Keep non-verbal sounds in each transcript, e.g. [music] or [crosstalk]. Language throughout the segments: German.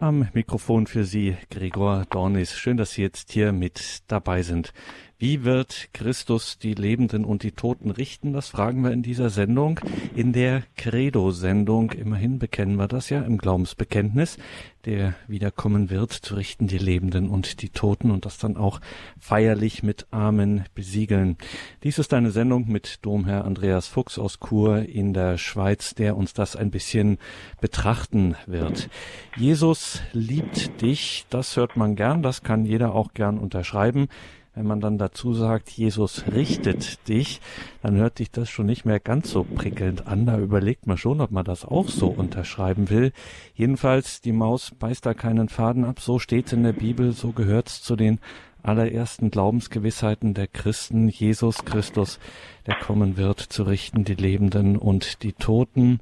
Am Mikrofon für Sie Gregor Dornis. Schön, dass Sie jetzt hier mit dabei sind. Wie wird Christus die Lebenden und die Toten richten? Das fragen wir in dieser Sendung. In der Credo-Sendung, immerhin bekennen wir das ja im Glaubensbekenntnis, der wiederkommen wird, zu richten die Lebenden und die Toten und das dann auch feierlich mit Amen besiegeln. Dies ist eine Sendung mit Domherr Andreas Fuchs aus Chur in der Schweiz, der uns das ein bisschen betrachten wird. Jesus liebt dich, das hört man gern, das kann jeder auch gern unterschreiben. Wenn man dann dazu sagt, Jesus richtet dich, dann hört sich das schon nicht mehr ganz so prickelnd an. Da überlegt man schon, ob man das auch so unterschreiben will. Jedenfalls, die Maus beißt da keinen Faden ab. So steht's in der Bibel, so gehört's zu den allerersten Glaubensgewissheiten der Christen. Jesus Christus, der kommen wird, zu richten die Lebenden und die Toten.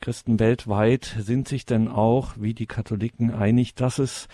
Christen weltweit sind sich denn auch, wie die Katholiken, einig, dass es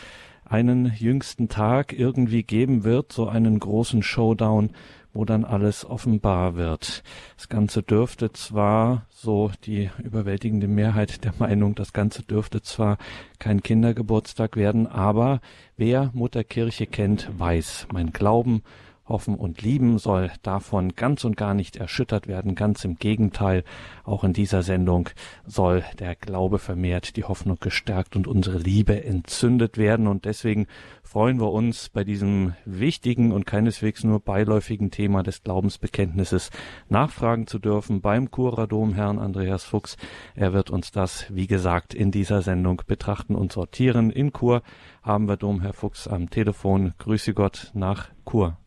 einen jüngsten Tag irgendwie geben wird, so einen großen Showdown, wo dann alles offenbar wird. Das Ganze dürfte zwar, so die überwältigende Mehrheit der Meinung, das Ganze dürfte zwar kein Kindergeburtstag werden, aber wer Mutterkirche kennt, weiß, mein Glauben Hoffen und Lieben soll davon ganz und gar nicht erschüttert werden. Ganz im Gegenteil, auch in dieser Sendung soll der Glaube vermehrt, die Hoffnung gestärkt und unsere Liebe entzündet werden. Und deswegen freuen wir uns bei diesem wichtigen und keineswegs nur beiläufigen Thema des Glaubensbekenntnisses nachfragen zu dürfen beim Kuradom Herrn Andreas Fuchs. Er wird uns das, wie gesagt, in dieser Sendung betrachten und sortieren. In Kur haben wir Domherr Fuchs am Telefon. Grüße Gott nach Kur.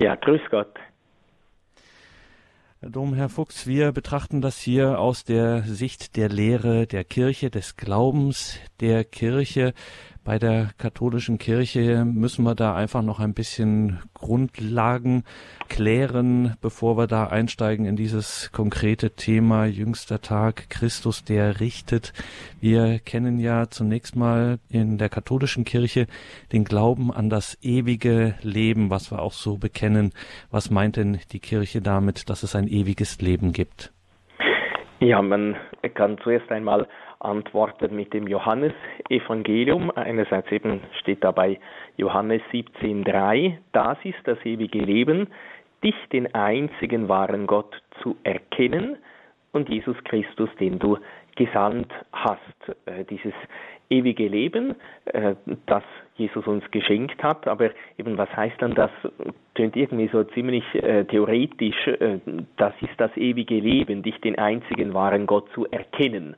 Ja, grüß Gott. Herr Dom, Herr Fuchs, wir betrachten das hier aus der Sicht der Lehre der Kirche, des Glaubens der Kirche bei der katholischen Kirche müssen wir da einfach noch ein bisschen Grundlagen klären, bevor wir da einsteigen in dieses konkrete Thema jüngster Tag, Christus, der richtet. Wir kennen ja zunächst mal in der katholischen Kirche den Glauben an das ewige Leben, was wir auch so bekennen. Was meint denn die Kirche damit, dass es ein ewiges Leben gibt? Ja, man kann zuerst einmal antworten mit dem Johannesevangelium. Einerseits eben steht dabei Johannes 17,3, das ist das ewige Leben, dich, den einzigen wahren Gott, zu erkennen und Jesus Christus, den du gesandt hast. Äh, dieses ewige Leben, äh, das Jesus uns geschenkt hat. Aber eben, was heißt dann das? Tönt irgendwie so ziemlich äh, theoretisch. Das ist das ewige Leben, dich den einzigen wahren Gott zu erkennen.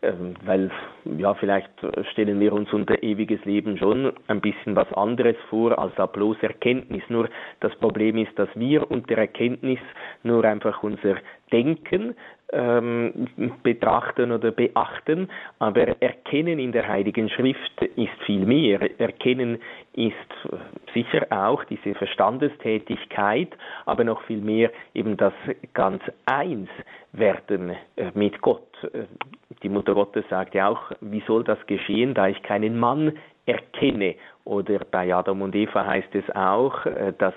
Ähm, weil ja vielleicht stellen wir uns unter ewiges Leben schon ein bisschen was anderes vor als da bloß Erkenntnis. Nur das Problem ist, dass wir unter Erkenntnis nur einfach unser Denken ähm, betrachten oder beachten, aber Erkennen in der Heiligen Schrift ist viel mehr. Erkennen ist sicher auch diese Verstandestätigkeit, aber noch viel mehr eben das ganz eins werden äh, mit Gott. Äh, die Mutter Gottes sagt ja auch, wie soll das geschehen, da ich keinen Mann erkenne? Oder bei Adam und Eva heißt es auch, äh, dass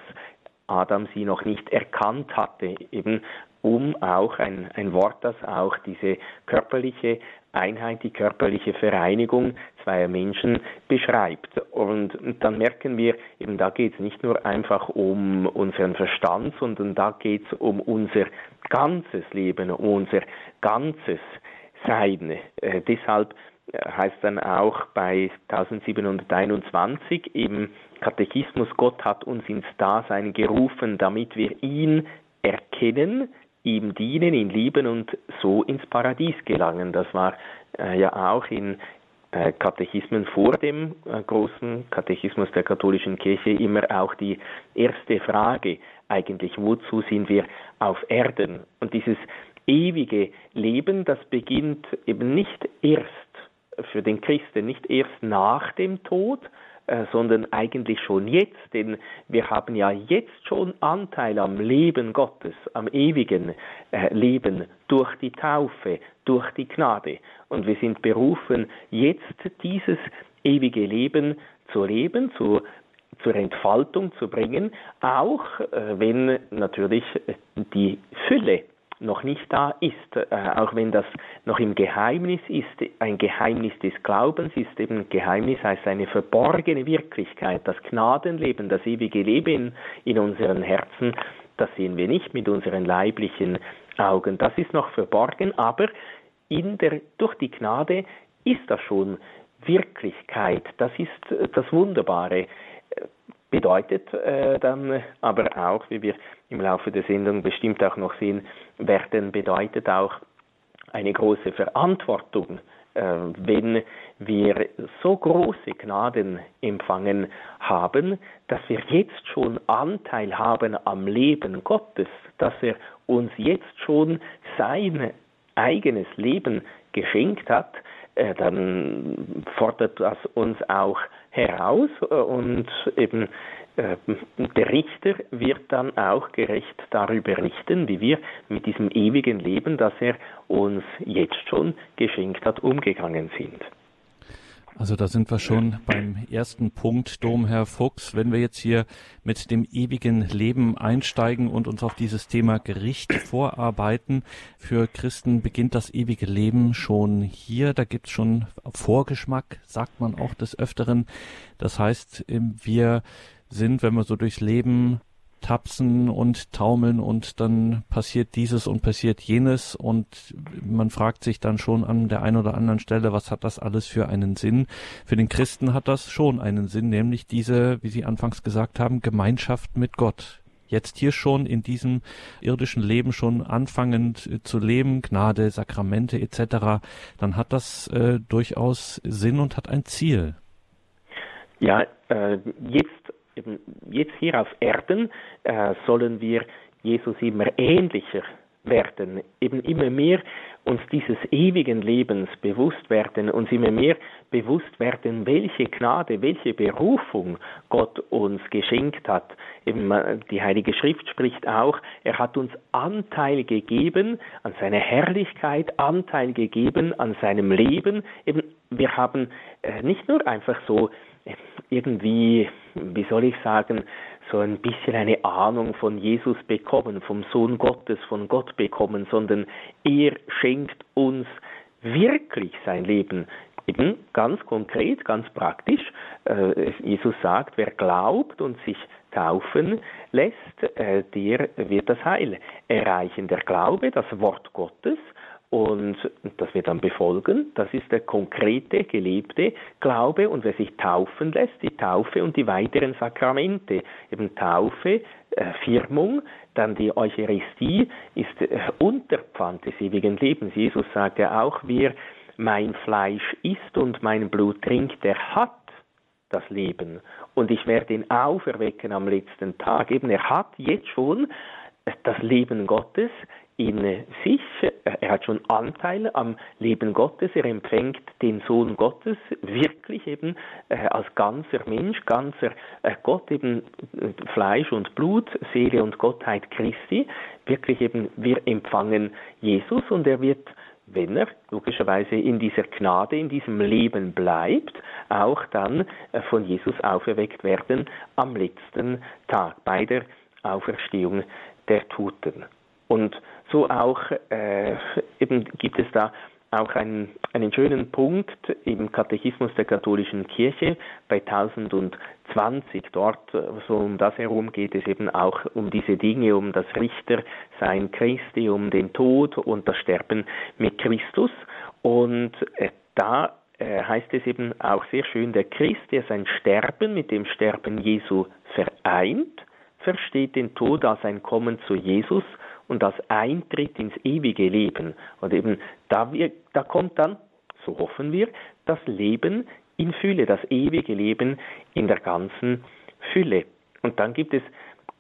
Adam sie noch nicht erkannt hatte, eben um auch ein, ein Wort, das auch diese körperliche Einheit, die körperliche Vereinigung zweier Menschen beschreibt. Und dann merken wir, eben da geht es nicht nur einfach um unseren Verstand, sondern da geht es um unser ganzes Leben, um unser ganzes Sein. Äh, deshalb heißt dann auch bei 1721 im Katechismus, Gott hat uns ins Dasein gerufen, damit wir ihn erkennen, ihm dienen, ihn lieben und so ins Paradies gelangen. Das war äh, ja auch in äh, Katechismen vor dem äh, großen Katechismus der katholischen Kirche immer auch die erste Frage eigentlich, wozu sind wir auf Erden? Und dieses ewige Leben, das beginnt eben nicht erst für den Christen, nicht erst nach dem Tod, äh, sondern eigentlich schon jetzt, denn wir haben ja jetzt schon Anteil am Leben Gottes, am ewigen äh, Leben durch die Taufe, durch die Gnade. Und wir sind berufen, jetzt dieses ewige Leben zu leben, zu, zur Entfaltung zu bringen, auch äh, wenn natürlich die Fülle noch nicht da ist, äh, auch wenn das noch im Geheimnis ist, ein Geheimnis des Glaubens ist eben Geheimnis heißt eine verborgene Wirklichkeit, das Gnadenleben, das ewige Leben in unseren Herzen, das sehen wir nicht mit unseren leiblichen Augen, das ist noch verborgen, aber der, durch die Gnade ist das schon Wirklichkeit, das ist das Wunderbare. Bedeutet äh, dann aber auch, wie wir im Laufe der Sendung bestimmt auch noch sehen werden, bedeutet auch eine große Verantwortung, äh, wenn wir so große Gnaden empfangen haben, dass wir jetzt schon Anteil haben am Leben Gottes, dass er uns jetzt schon sein eigenes Leben geschenkt hat, äh, dann fordert das uns auch heraus äh, und eben der Richter wird dann auch gerecht darüber richten, wie wir mit diesem ewigen Leben, das er uns jetzt schon geschenkt hat, umgegangen sind. Also da sind wir schon beim ersten Punkt, Domherr Fuchs. Wenn wir jetzt hier mit dem ewigen Leben einsteigen und uns auf dieses Thema Gericht vorarbeiten, für Christen beginnt das ewige Leben schon hier. Da gibt's schon Vorgeschmack, sagt man auch des Öfteren. Das heißt, wir sind, wenn wir so durchs Leben tapsen und taumeln und dann passiert dieses und passiert jenes und man fragt sich dann schon an der einen oder anderen Stelle, was hat das alles für einen Sinn? Für den Christen hat das schon einen Sinn, nämlich diese, wie Sie anfangs gesagt haben, Gemeinschaft mit Gott. Jetzt hier schon in diesem irdischen Leben schon anfangend zu leben, Gnade, Sakramente etc., dann hat das äh, durchaus Sinn und hat ein Ziel. Ja, äh, jetzt eben jetzt hier auf Erden äh, sollen wir Jesus immer ähnlicher werden, eben immer mehr uns dieses ewigen Lebens bewusst werden, uns immer mehr bewusst werden, welche Gnade, welche Berufung Gott uns geschenkt hat. Eben die Heilige Schrift spricht auch, er hat uns Anteil gegeben an seiner Herrlichkeit, Anteil gegeben an seinem Leben. Eben wir haben äh, nicht nur einfach so irgendwie, wie soll ich sagen, so ein bisschen eine Ahnung von Jesus bekommen, vom Sohn Gottes, von Gott bekommen, sondern er schenkt uns wirklich sein Leben. Eben ganz konkret, ganz praktisch. Äh, Jesus sagt, wer glaubt und sich taufen lässt, äh, der wird das Heil erreichen. Der Glaube, das Wort Gottes, und das wir dann befolgen. Das ist der konkrete, gelebte Glaube. Und wer sich taufen lässt, die Taufe und die weiteren Sakramente, eben Taufe, äh, Firmung, dann die Eucharistie ist äh, Unterpfand des ewigen Lebens. Jesus sagt ja auch, wer mein Fleisch isst und mein Blut trinkt, der hat das Leben. Und ich werde ihn auferwecken am letzten Tag. Eben, er hat jetzt schon das Leben Gottes in sich, er hat schon Anteil am Leben Gottes, er empfängt den Sohn Gottes wirklich eben äh, als ganzer Mensch, ganzer äh, Gott, eben äh, Fleisch und Blut, Seele und Gottheit Christi, wirklich eben wir empfangen Jesus und er wird wenn er logischerweise in dieser Gnade, in diesem Leben bleibt, auch dann von Jesus auferweckt werden am letzten Tag bei der Auferstehung der Toten. Und so auch äh, eben gibt es da auch einen, einen schönen Punkt im Katechismus der katholischen Kirche bei 1020. Dort, so um das herum geht es eben auch um diese Dinge, um das Richtersein Christi, um den Tod und das Sterben mit Christus. Und äh, da äh, heißt es eben auch sehr schön, der Christ, der sein Sterben mit dem Sterben Jesu vereint, versteht den Tod als ein Kommen zu Jesus und als Eintritt ins ewige Leben. Und eben da, wir, da kommt dann, so hoffen wir, das Leben in Fülle, das ewige Leben in der ganzen Fülle. Und dann gibt es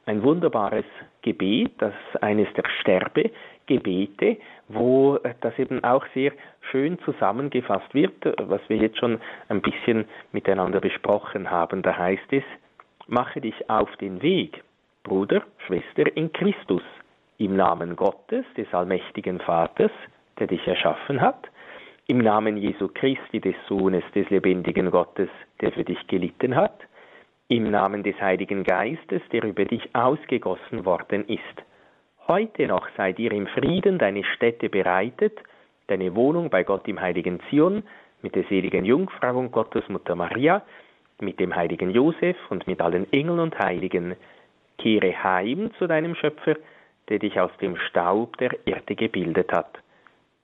ein wunderbares Gebet, das ist eines der Sterbegebete, wo das eben auch sehr schön zusammengefasst wird, was wir jetzt schon ein bisschen miteinander besprochen haben. Da heißt es, mache dich auf den Weg, Bruder, Schwester in Christus, im Namen Gottes, des allmächtigen Vaters, der dich erschaffen hat, im Namen Jesu Christi, des Sohnes des lebendigen Gottes, der für dich gelitten hat, im Namen des Heiligen Geistes, der über dich ausgegossen worden ist, Heute noch sei dir im Frieden deine Stätte bereitet, deine Wohnung bei Gott im heiligen Zion, mit der seligen Jungfrau und Gottesmutter Maria, mit dem heiligen Josef und mit allen Engeln und Heiligen. Kehre heim zu deinem Schöpfer, der dich aus dem Staub der Erde gebildet hat.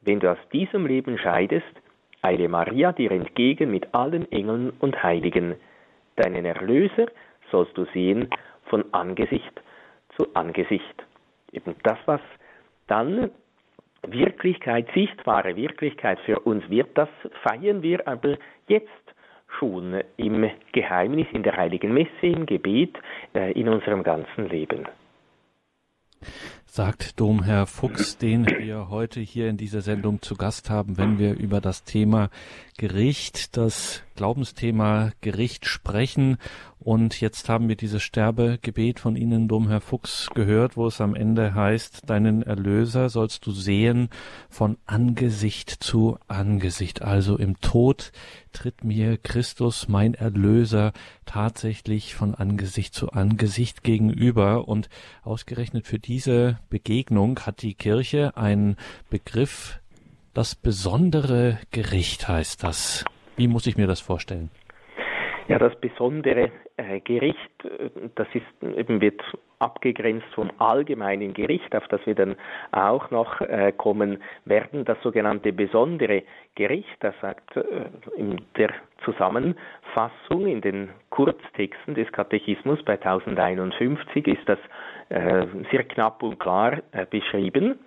Wenn du aus diesem Leben scheidest, eile Maria dir entgegen mit allen Engeln und Heiligen. Deinen Erlöser sollst du sehen von Angesicht zu Angesicht. Eben das, was dann Wirklichkeit, sichtbare Wirklichkeit für uns wird, das feiern wir aber jetzt schon im Geheimnis, in der heiligen Messe, im Gebet, äh, in unserem ganzen Leben sagt Domherr Fuchs, den wir heute hier in dieser Sendung zu Gast haben, wenn wir über das Thema Gericht, das Glaubensthema Gericht sprechen. Und jetzt haben wir dieses Sterbegebet von Ihnen, Domherr Fuchs, gehört, wo es am Ende heißt, deinen Erlöser sollst du sehen von Angesicht zu Angesicht. Also im Tod tritt mir Christus, mein Erlöser, tatsächlich von Angesicht zu Angesicht gegenüber. Und ausgerechnet für diese Begegnung hat die Kirche einen Begriff, das besondere Gericht heißt das. Wie muss ich mir das vorstellen? Ja, das besondere äh, Gericht, äh, das ist eben wird abgegrenzt vom allgemeinen Gericht, auf das wir dann auch noch äh, kommen werden. Das sogenannte besondere Gericht, das sagt äh, in der Zusammenfassung in den Kurztexten des Katechismus bei 1051 ist das äh, sehr knapp und klar äh, beschrieben.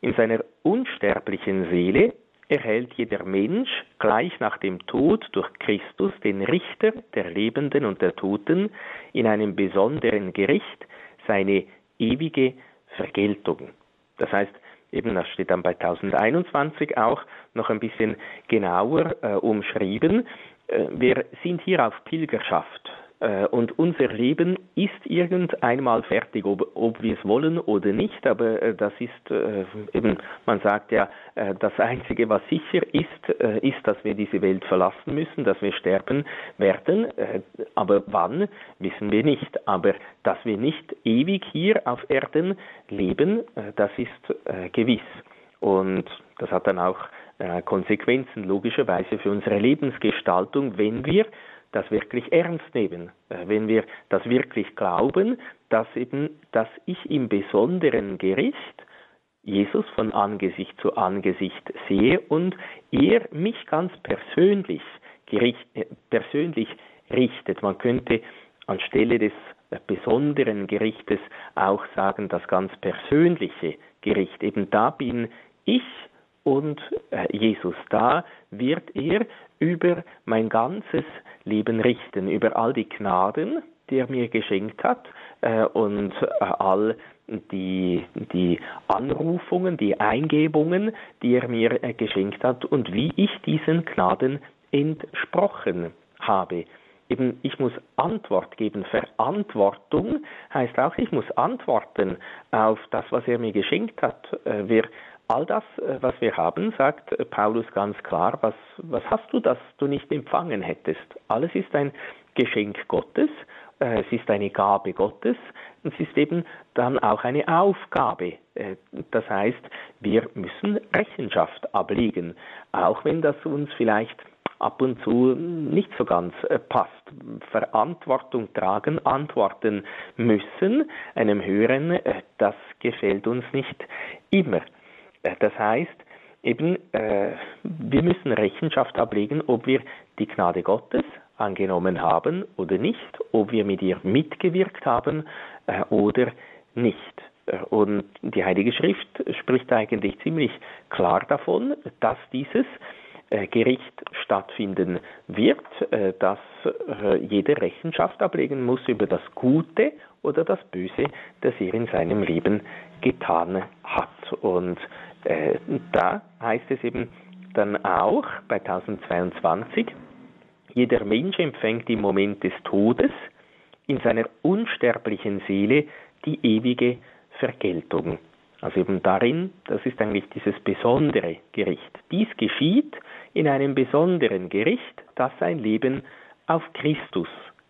In seiner unsterblichen Seele erhält jeder Mensch gleich nach dem Tod durch Christus den Richter der Lebenden und der Toten in einem besonderen Gericht seine ewige Vergeltung. Das heißt, eben das steht dann bei 1021 auch noch ein bisschen genauer äh, umschrieben. Äh, wir sind hier auf Pilgerschaft und unser Leben ist irgendeinmal fertig, ob, ob wir es wollen oder nicht, aber äh, das ist äh, eben, man sagt ja, das Einzige, was sicher ist, ist, dass wir diese Welt verlassen müssen, dass wir sterben werden, aber wann, wissen wir nicht. Aber dass wir nicht ewig hier auf Erden leben, das ist gewiss. Und das hat dann auch Konsequenzen logischerweise für unsere Lebensgestaltung, wenn wir das wirklich ernst nehmen, äh, wenn wir das wirklich glauben, dass eben, dass ich im besonderen Gericht Jesus von Angesicht zu Angesicht sehe und er mich ganz persönlich, gericht, äh, persönlich richtet. Man könnte anstelle des äh, besonderen Gerichtes auch sagen, das ganz persönliche Gericht. Eben da bin ich und Jesus. Da wird er über mein ganzes Leben richten, über all die Gnaden, die er mir geschenkt hat äh, und äh, all die, die Anrufungen, die Eingebungen, die er mir äh, geschenkt hat und wie ich diesen Gnaden entsprochen habe. Eben, ich muss Antwort geben. Verantwortung heißt auch, ich muss antworten auf das, was er mir geschenkt hat. Äh, wir All das, äh, was wir haben, sagt äh, Paulus ganz klar, was, was hast du, das du nicht empfangen hättest? Alles ist ein Geschenk Gottes, äh, es ist eine Gabe Gottes und es ist eben dann auch eine Aufgabe. Das heißt, wir müssen Rechenschaft ablegen, auch wenn das uns vielleicht ab und zu nicht so ganz passt. Verantwortung tragen, antworten müssen, einem Hören, das gefällt uns nicht immer. Äh, das heißt, eben, äh, wir müssen Rechenschaft ablegen, ob wir die Gnade Gottes angenommen haben oder nicht, ob wir mit ihr mitgewirkt haben äh, oder nicht. Äh, und die Heilige Schrift spricht eigentlich ziemlich klar davon, dass dieses äh, Gericht stattfinden wird, dass jeder Rechenschaft ablegen muss über das Gute oder das Böse, das er in seinem Leben getan hat. Und äh, da heißt es eben dann auch bei 1022, jeder Mensch empfängt im Moment des Todes in seiner unsterblichen Seele die ewige Vergeltung. Also eben darin, das ist eigentlich dieses besondere Gericht. Dies geschieht in einem besonderen Gericht, das sein Leben auf Christus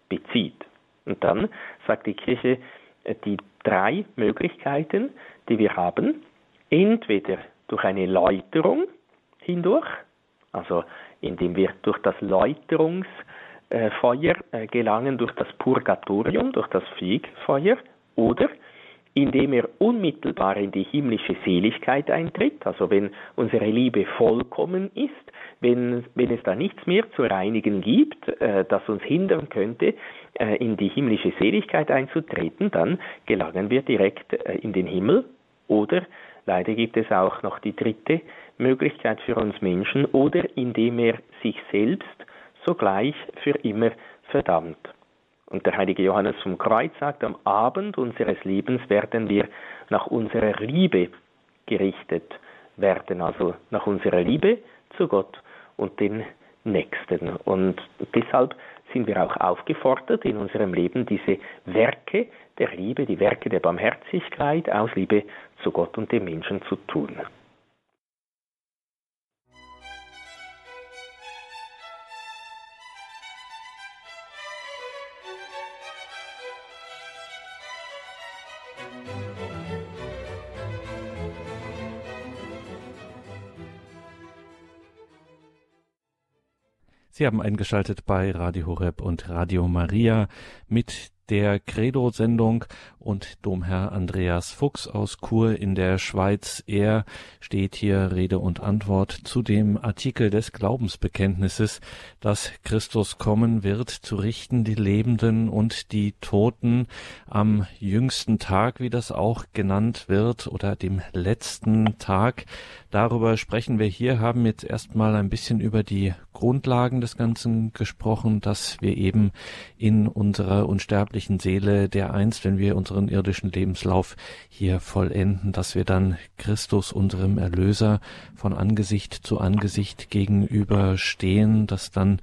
bezieht. Und dann sagt die Kirche, äh, die drei Möglichkeiten, die wir haben, entweder durch eine Läuterung hindurch, also indem wir durch das Läuterungsfeuer äh, gelangen, durch das Purgatorium, durch das Fegfeuer, oder indem er unmittelbar in die himmlische Seligkeit eintritt, also wenn unsere Liebe vollkommen ist, wenn, wenn es da nichts mehr zu reinigen gibt, äh, das uns hindern könnte, äh, in die himmlische Seligkeit einzutreten, dann gelangen wir direkt äh, in den Himmel. Oder leider gibt es auch noch die dritte Möglichkeit für uns Menschen, oder indem er sich selbst sogleich für immer verdammt. Und der heilige Johannes vom Kreuz sagt, am Abend unseres Lebens werden wir nach unserer Liebe gerichtet werden, also nach unserer Liebe zu Gott und den Nächsten. Und deshalb sind wir auch aufgefordert, in unserem Leben diese Werke der Liebe, die Werke der Barmherzigkeit aus Liebe zu Gott und dem Menschen zu tun. Sie haben eingeschaltet bei Radio Horeb und Radio Maria mit der Credo-Sendung und Domherr Andreas Fuchs aus Chur in der Schweiz. Er steht hier Rede und Antwort zu dem Artikel des Glaubensbekenntnisses, dass Christus kommen wird, zu richten die Lebenden und die Toten am jüngsten Tag, wie das auch genannt wird, oder dem letzten Tag. Darüber sprechen wir hier, haben jetzt erstmal ein bisschen über die Grundlagen des Ganzen gesprochen, dass wir eben in unserer unsterblichen Seele der einst, wenn wir unseren irdischen Lebenslauf hier vollenden, dass wir dann Christus, unserem Erlöser, von Angesicht zu Angesicht gegenüberstehen, dass dann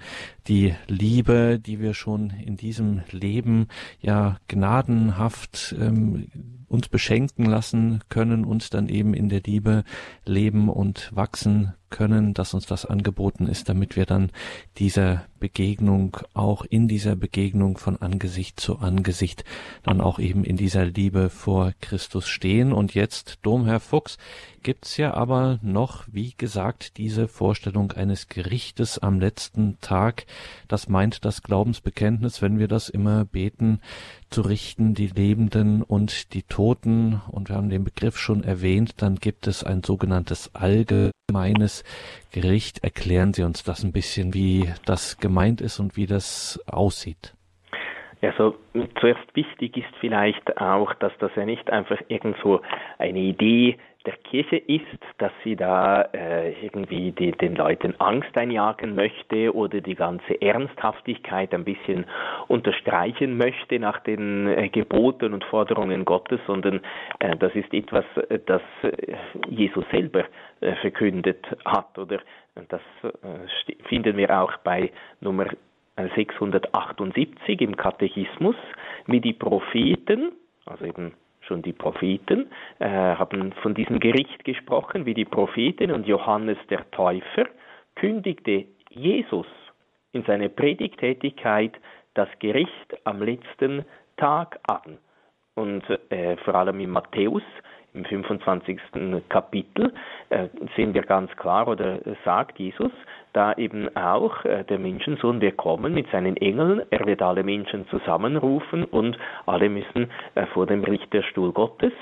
die Liebe, die wir schon in diesem Leben ja gnadenhaft ähm, uns beschenken lassen können, uns dann eben in der Liebe leben und wachsen können, dass uns das angeboten ist, damit wir dann dieser Begegnung auch in dieser Begegnung von Angesicht zu Angesicht dann auch eben in dieser Liebe vor Christus stehen. Und jetzt, Domherr Fuchs, gibt's ja aber noch, wie gesagt, diese Vorstellung eines Gerichtes am letzten Tag. Das meint das Glaubensbekenntnis, wenn wir das immer beten, zu richten die Lebenden und die Toten. Und wir haben den Begriff schon erwähnt, dann gibt es ein sogenanntes allgemeines Gericht. Erklären Sie uns das ein bisschen, wie das gemeint ist und wie das aussieht. Also zuerst wichtig ist vielleicht auch, dass das ja nicht einfach irgendwo eine Idee der Kirche ist, dass sie da äh, irgendwie die, den Leuten Angst einjagen möchte oder die ganze Ernsthaftigkeit ein bisschen unterstreichen möchte nach den äh, Geboten und Forderungen Gottes, sondern äh, das ist etwas, äh, das äh, Jesus selber äh, verkündet hat oder? Das finden wir auch bei Nummer 678 im Katechismus, wie die Propheten, also eben schon die Propheten, äh, haben von diesem Gericht gesprochen, wie die Propheten und Johannes der Täufer kündigte Jesus in seiner Predigtätigkeit das Gericht am letzten Tag an. Und äh, vor allem in Matthäus im 25. Kapitel äh, sehen wir ganz klar oder sagt Jesus, da eben auch äh, der Menschensohn wird kommen mit seinen Engeln, er wird alle Menschen zusammenrufen und alle müssen äh, vor dem Richterstuhl Gottes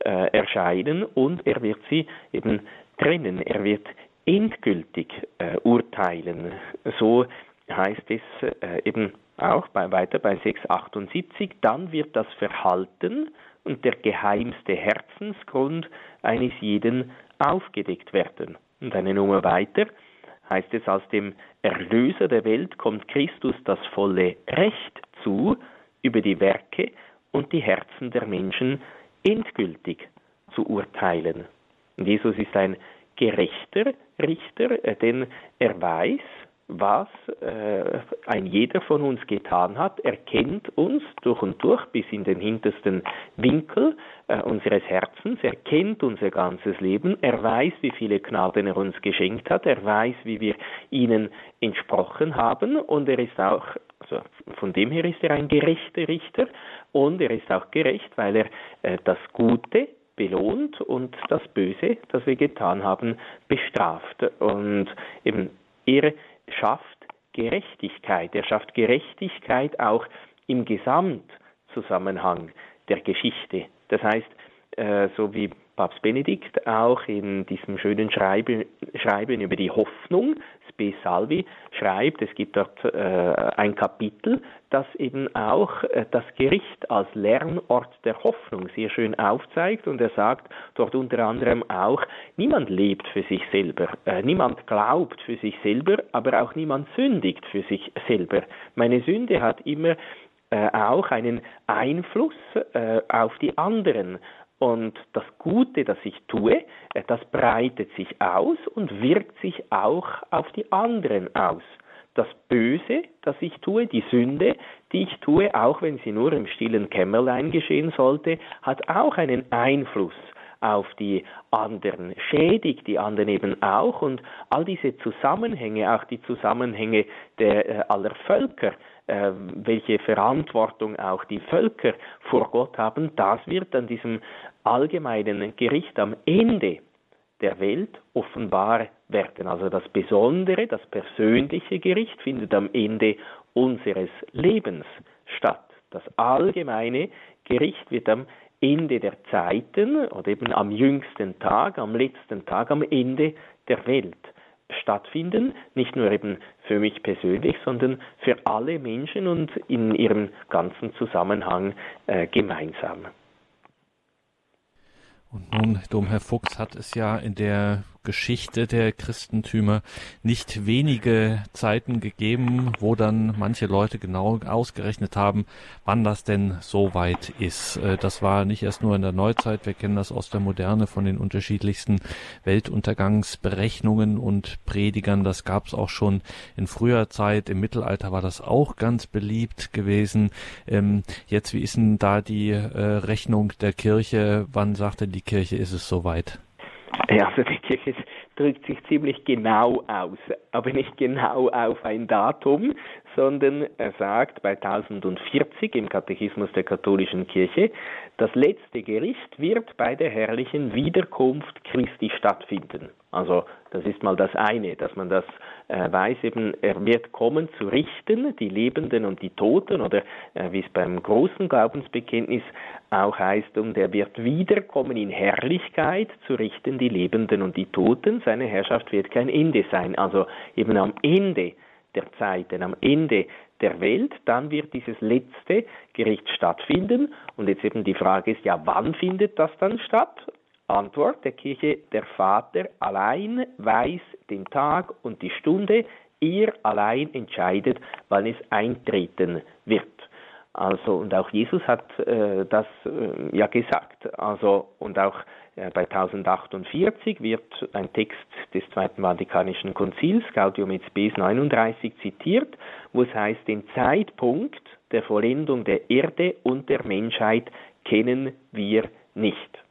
äh, erscheinen und er wird sie eben trennen, er wird endgültig äh, urteilen. So heißt es äh, eben auch bei, weiter bei 678, dann wird das Verhalten und der geheimste Herzensgrund eines jeden aufgedeckt werden. Und eine Nummer weiter heißt es, als dem Erlöser der Welt kommt Christus das volle Recht zu, über die Werke und die Herzen der Menschen endgültig zu urteilen. Und Jesus ist ein gerechter Richter, äh, denn er weiß, was äh, ein jeder von uns getan hat. Er kennt uns durch und durch bis in den hintersten Winkel äh, unseres Herzens. Er kennt unser ganzes Leben. Er weiß, wie viele Gnaden er uns geschenkt hat. Er weiß, wie wir ihnen entsprochen haben. Und er ist auch, also von dem her ist er ein gerechter Richter. Und er ist auch gerecht, weil er äh, das Gute belohnt und das Böse, das wir getan haben, bestraft. Und eben er schafft Gerechtigkeit. Er schafft Gerechtigkeit auch im Gesamtzusammenhang der Geschichte. Das heißt, äh, so wie Papst Benedikt auch in diesem schönen Schreiben, Schreiben über die Hoffnung, Spe Salvi, schreibt, es gibt dort äh, ein Kapitel, das eben auch äh, das Gericht als Lernort der Hoffnung sehr schön aufzeigt und er sagt dort unter anderem auch, niemand lebt für sich selber, äh, niemand glaubt für sich selber, aber auch niemand sündigt für sich selber. Meine Sünde hat immer äh, auch einen Einfluss äh, auf die anderen. Und das Gute, das ich tue, äh, das breitet sich aus und wirkt sich auch auf die anderen aus. Das Böse, das ich tue, die Sünde, die ich tue, auch wenn sie nur im stillen Kämmerlein geschehen sollte, hat auch einen Einfluss auf die anderen, schädigt die anderen eben auch und all diese Zusammenhänge, auch die Zusammenhänge der äh, aller Völker, äh, welche Verantwortung auch die Völker vor Gott haben, das wird an diesem allgemeinen Gericht am Ende der Welt offenbar werden. Also das Besondere, das persönliche Gericht findet am Ende unseres Lebens statt. Das allgemeine Gericht wird am Ende der Zeiten oder eben am jüngsten Tag, am letzten Tag, am Ende der Welt stattfinden, nicht nur eben für mich persönlich, sondern für alle Menschen und in ihrem ganzen Zusammenhang äh, gemeinsam. Und nun, Domherr Fuchs hat es ja in der Geschichte der Christentümer nicht wenige Zeiten gegeben, wo dann manche Leute genau ausgerechnet haben, wann das denn so weit ist. Äh, das war nicht erst nur in der Neuzeit, wir kennen das aus der Moderne von den unterschiedlichsten Weltuntergangsberechnungen und Predigern. Das gab es auch schon in früher Zeit. Im Mittelalter war das auch ganz beliebt gewesen. Ähm, jetzt, wie ist denn da die äh, Rechnung der Kirche? Wann sagt denn die Kirche, ist es soweit? Ja, also die Kirche drückt sich ziemlich genau aus, aber nicht genau auf ein Datum, sondern er sagt bei 1040 im Katechismus der katholischen Kirche, das letzte Gericht wird bei der herrlichen Wiederkunft Christi stattfinden. Also das ist mal das eine, dass man das äh, weiß, eben er wird kommen zu richten, die Lebenden und die Toten, oder äh, wie es beim großen Glaubensbekenntnis auch heißt, und er wird wiederkommen in Herrlichkeit zu richten, die Lebenden und die Toten. Seine Herrschaft wird kein Ende sein. Also eben am Ende der Zeiten, am Ende der Welt, dann wird dieses letzte Gericht stattfinden. Und jetzt eben die Frage ist, ja, wann findet das dann statt? Antwort der Kirche, der Vater allein weiß den Tag und die Stunde, ihr allein entscheidet, wann es eintreten wird. Also, und auch Jesus hat äh, das äh, ja gesagt. Also, und auch äh, bei 1048 wird ein Text des Zweiten Vatikanischen Konzils, Gaudium et Spes 39, zitiert, wo es heißt, den Zeitpunkt der Vollendung der Erde und der Menschheit kennen wir nicht.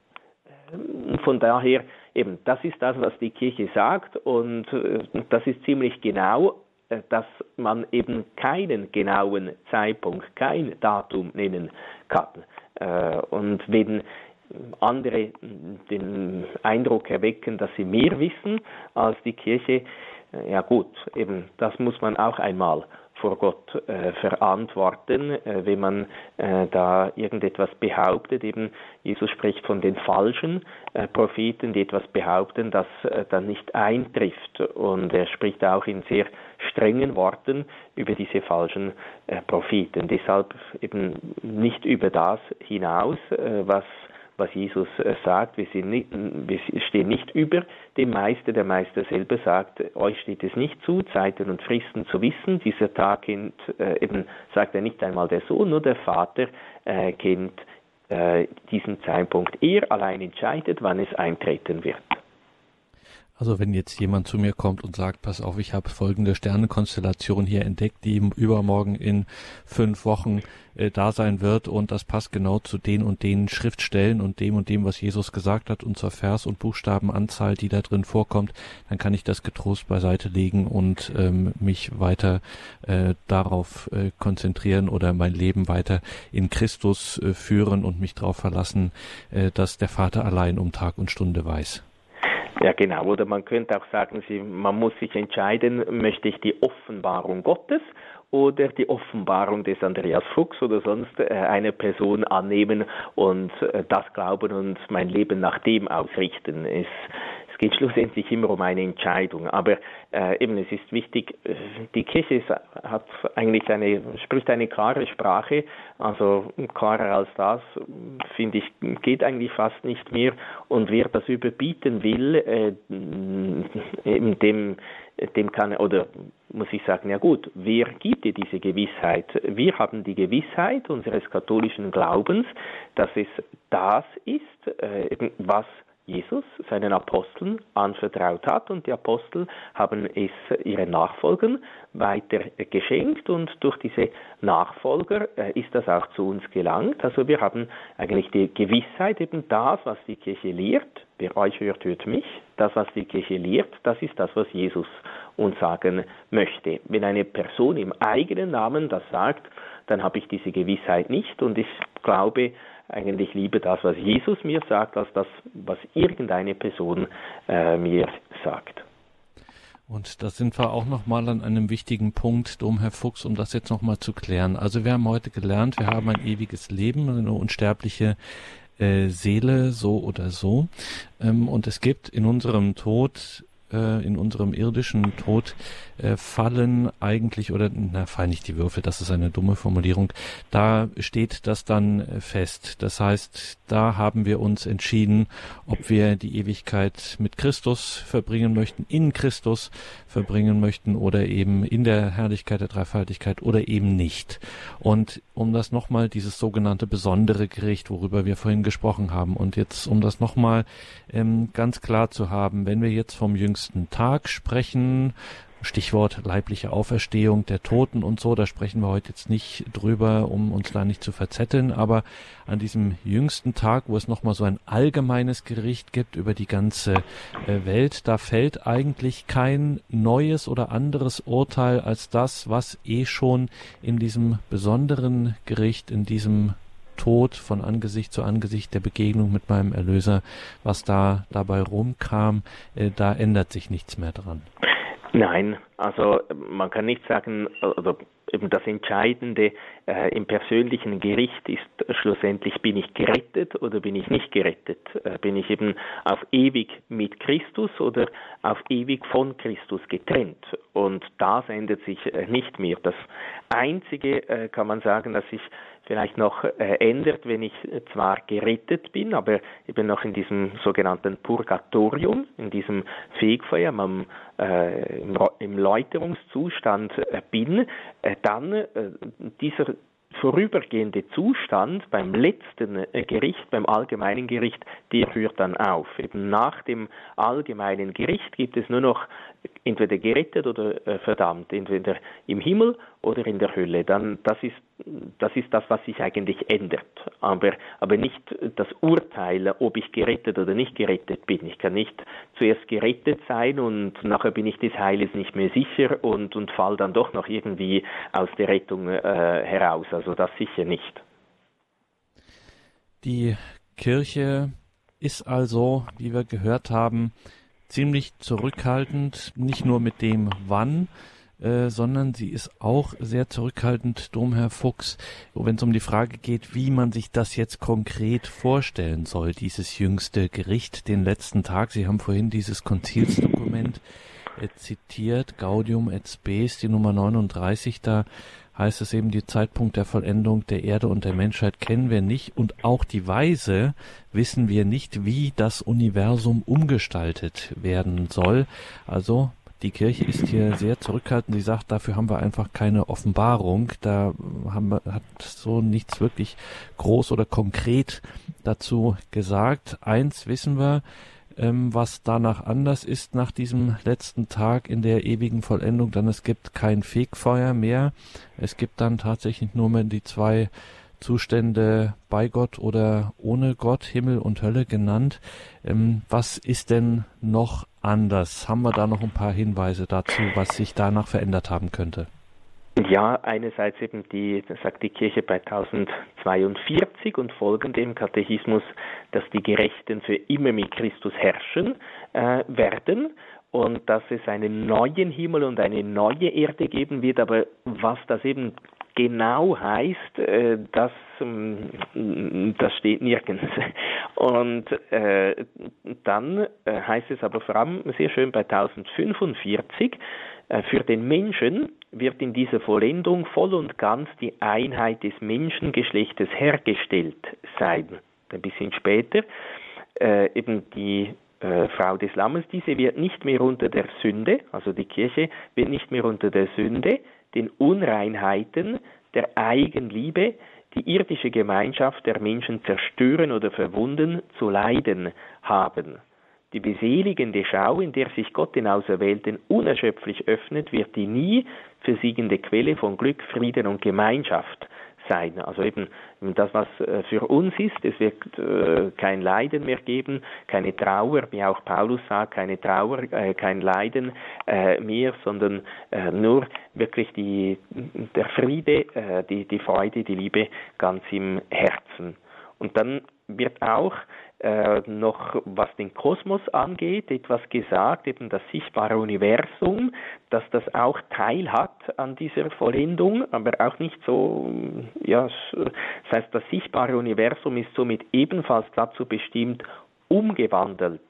Von daher, eben, das ist das, was die Kirche sagt und äh, das ist ziemlich genau, äh, dass man eben keinen genauen Zeitpunkt, kein Datum nennen kann. Äh, und wenn andere den Eindruck erwecken, dass sie mehr wissen als die Kirche, ja gut, eben das muss man auch einmal vor Gott äh, verantworten, äh, wenn man äh, da irgendetwas behauptet. Eben Jesus spricht von den falschen äh, Propheten, die etwas behaupten, das äh, dann nicht eintrifft. Und er spricht auch in sehr strengen Worten über diese falschen äh, Propheten. Deshalb eben nicht über das hinaus, was was Jesus äh, sagt. Wir, nicht, wir, stehen nicht über dem Meister. Der Meister selber sagt, euch steht es nicht zu, Zeiten und Fristen zu wissen. Dieser Tag kennt, äh, eben sagt er nicht einmal der Sohn, nur der Vater äh, kennt äh, diesen Zeitpunkt. Er allein entscheidet, wann es eintreten wird. Also wenn jetzt jemand zu mir kommt und sagt, pass auf, ich habe folgende Sternenkonstellation hier entdeckt, die übermorgen in fünf Wochen äh, da sein wird und das passt genau zu den und den Schriftstellen und dem und dem, was Jesus gesagt hat und zur Vers- und Buchstabenanzahl, die da drin vorkommt, dann kann ich das getrost beiseite legen und ähm, mich weiter äh, darauf äh, konzentrieren oder mein Leben weiter in Christus äh, führen und mich darauf verlassen, äh, dass der Vater allein um Tag und Stunde weiß. Ja, genau. Oder man könnte auch sagen, man muss sich entscheiden, möchte ich die Offenbarung Gottes oder die Offenbarung des Andreas Fuchs oder sonst äh, eine Person annehmen und äh, das glauben und mein Leben nach dem ausrichten. Es es geht schlussendlich immer um eine Entscheidung. Aber äh, eben, es ist wichtig, äh, die Kirche ist, hat eigentlich eine, spricht eine klare Sprache. Also klarer als das, finde ich, geht eigentlich fast nicht mehr. Und wer das überbieten will, äh, dem, dem kann, oder muss ich sagen, ja gut, wer gibt dir diese Gewissheit? Wir haben die Gewissheit unseres katholischen Glaubens, dass es das ist, äh, was Jesus seinen Aposteln anvertraut hat und die Apostel haben es ihren Nachfolgern weiter geschenkt und durch diese Nachfolger äh, ist das auch zu uns gelangt. Also wir haben eigentlich die Gewissheit, eben das, was die Kirche lehrt, wer euch hört, hört mich, das, was die Kirche lehrt, das ist das, was Jesus uns sagen möchte. Wenn eine Person im eigenen Namen das sagt, dann habe ich diese Gewissheit nicht und ich glaube, eigentlich lieber das, was Jesus mir sagt, als das, was irgendeine Person äh, mir sagt. Und da sind wir auch nochmal an einem wichtigen Punkt, Dom Herr Fuchs, um das jetzt nochmal zu klären. Also wir haben heute gelernt, wir haben ein ewiges Leben, eine unsterbliche äh, Seele, so oder so. Ähm, und es gibt in unserem Tod äh, in unserem irdischen Tod äh, fallen eigentlich, oder na, fallen nicht die Würfel, das ist eine dumme Formulierung, da steht das dann fest. Das heißt, da haben wir uns entschieden, ob wir die Ewigkeit mit Christus verbringen möchten, in Christus verbringen möchten oder eben in der Herrlichkeit der Dreifaltigkeit oder eben nicht. Und um das nochmal, dieses sogenannte besondere Gericht, worüber wir vorhin gesprochen haben, und jetzt um das nochmal ähm, ganz klar zu haben, wenn wir jetzt vom jüngsten Tag sprechen, Stichwort leibliche Auferstehung der Toten und so, da sprechen wir heute jetzt nicht drüber, um uns da nicht zu verzetteln, aber an diesem jüngsten Tag, wo es nochmal so ein allgemeines Gericht gibt über die ganze äh, Welt, da fällt eigentlich kein neues oder anderes Urteil als das, was eh schon in diesem besonderen Gericht, in diesem Tod von Angesicht zu Angesicht der Begegnung mit meinem Erlöser, was da dabei rumkam, äh, da ändert sich nichts mehr dran. Nein, also man kann nicht sagen, oder eben das Entscheidende äh, im persönlichen Gericht ist schlussendlich, bin ich gerettet oder bin ich nicht gerettet? Äh, bin ich eben auf ewig mit Christus oder auf ewig von Christus getrennt? Und das ändert sich äh, nicht mehr. Das Einzige äh, kann man sagen, dass sich vielleicht noch äh, ändert, wenn ich zwar gerettet bin, aber eben noch in diesem sogenannten Purgatorium, in diesem Fegfeuer, man, äh, im, Läuterungszustand äh, bin, äh, dann äh, dieser vorübergehende Zustand beim letzten äh, Gericht, beim allgemeinen Gericht, der hört dann auf. Eben nach dem allgemeinen Gericht gibt es nur noch entweder gerettet oder äh, verdammt, entweder im Himmel oder in der Hölle. Dann das ist das ist das, was sich eigentlich ändert, aber aber nicht das Urteil, ob ich gerettet oder nicht gerettet bin. Ich kann nicht zuerst gerettet sein und nachher bin ich des Heiles nicht mehr sicher und und fall dann doch noch irgendwie aus der Rettung äh, heraus. Also das sicher nicht. Die Kirche ist also, wie wir gehört haben, ziemlich zurückhaltend, nicht nur mit dem Wann, äh, sondern sie ist auch sehr zurückhaltend, Domherr Fuchs, wenn es um die Frage geht, wie man sich das jetzt konkret vorstellen soll, dieses jüngste Gericht, den letzten Tag. Sie haben vorhin dieses Konzilsdokument äh, zitiert, Gaudium et Spes, die Nummer 39, da heißt es eben, die Zeitpunkt der Vollendung der Erde und der Menschheit kennen wir nicht und auch die Weise wissen wir nicht, wie das Universum umgestaltet werden soll. Also die Kirche ist hier sehr zurückhaltend. Sie sagt, dafür haben wir einfach keine Offenbarung. Da haben wir, hat so nichts wirklich groß oder konkret dazu gesagt. Eins wissen wir, ähm, was danach anders ist nach diesem letzten Tag in der ewigen Vollendung, dann es gibt kein Fegfeuer mehr. Es gibt dann tatsächlich nur mehr die zwei Zustände bei Gott oder ohne Gott, Himmel und Hölle genannt. Ähm, was ist denn noch anders? Haben wir da noch ein paar Hinweise dazu, was sich danach verändert haben könnte? Ja, einerseits eben die, das sagt die Kirche bei 1042 und folgende im Katechismus, dass die Gerechten für immer mit Christus herrschen äh, werden und dass es einen neuen Himmel und eine neue Erde geben wird, aber was das eben genau heißt, äh, das, ähm, das steht nirgends. [laughs] Und äh, dann äh, heißt es aber vor allem sehr schön bei 1045, äh, für den Menschen wird in dieser Vollendung voll und ganz die Einheit des Menschengeschlechtes hergestellt sein. Ein bisschen später äh, eben die äh, Frau des Lammes, diese wird nicht mehr unter der Sünde, also die Kirche wird nicht mehr unter der Sünde, den Unreinheiten, der Eigenliebe, die irdische Gemeinschaft der Menschen zerstören oder verwunden zu leiden haben. Die beseligende Schau, in der sich Gott den Auserwählten unerschöpflich öffnet, wird die nie versiegende Quelle von Glück, Frieden und Gemeinschaft sein. Also eben das, was äh, für uns ist, es wird äh, kein Leiden mehr geben, keine Trauer, wie auch Paulus sagt, keine Trauer, äh, kein Leiden mehr, sondern nur wirklich die, der Friede, die, die Freude, die Liebe ganz im Herzen. Und dann wird auch äh, noch, was den Kosmos angeht, etwas gesagt, eben das sichtbare Universum, dass das auch Teil hat an dieser Vollendung, aber auch nicht so, ja, das heißt, das sichtbare Universum ist somit ebenfalls dazu bestimmt, umgewandelt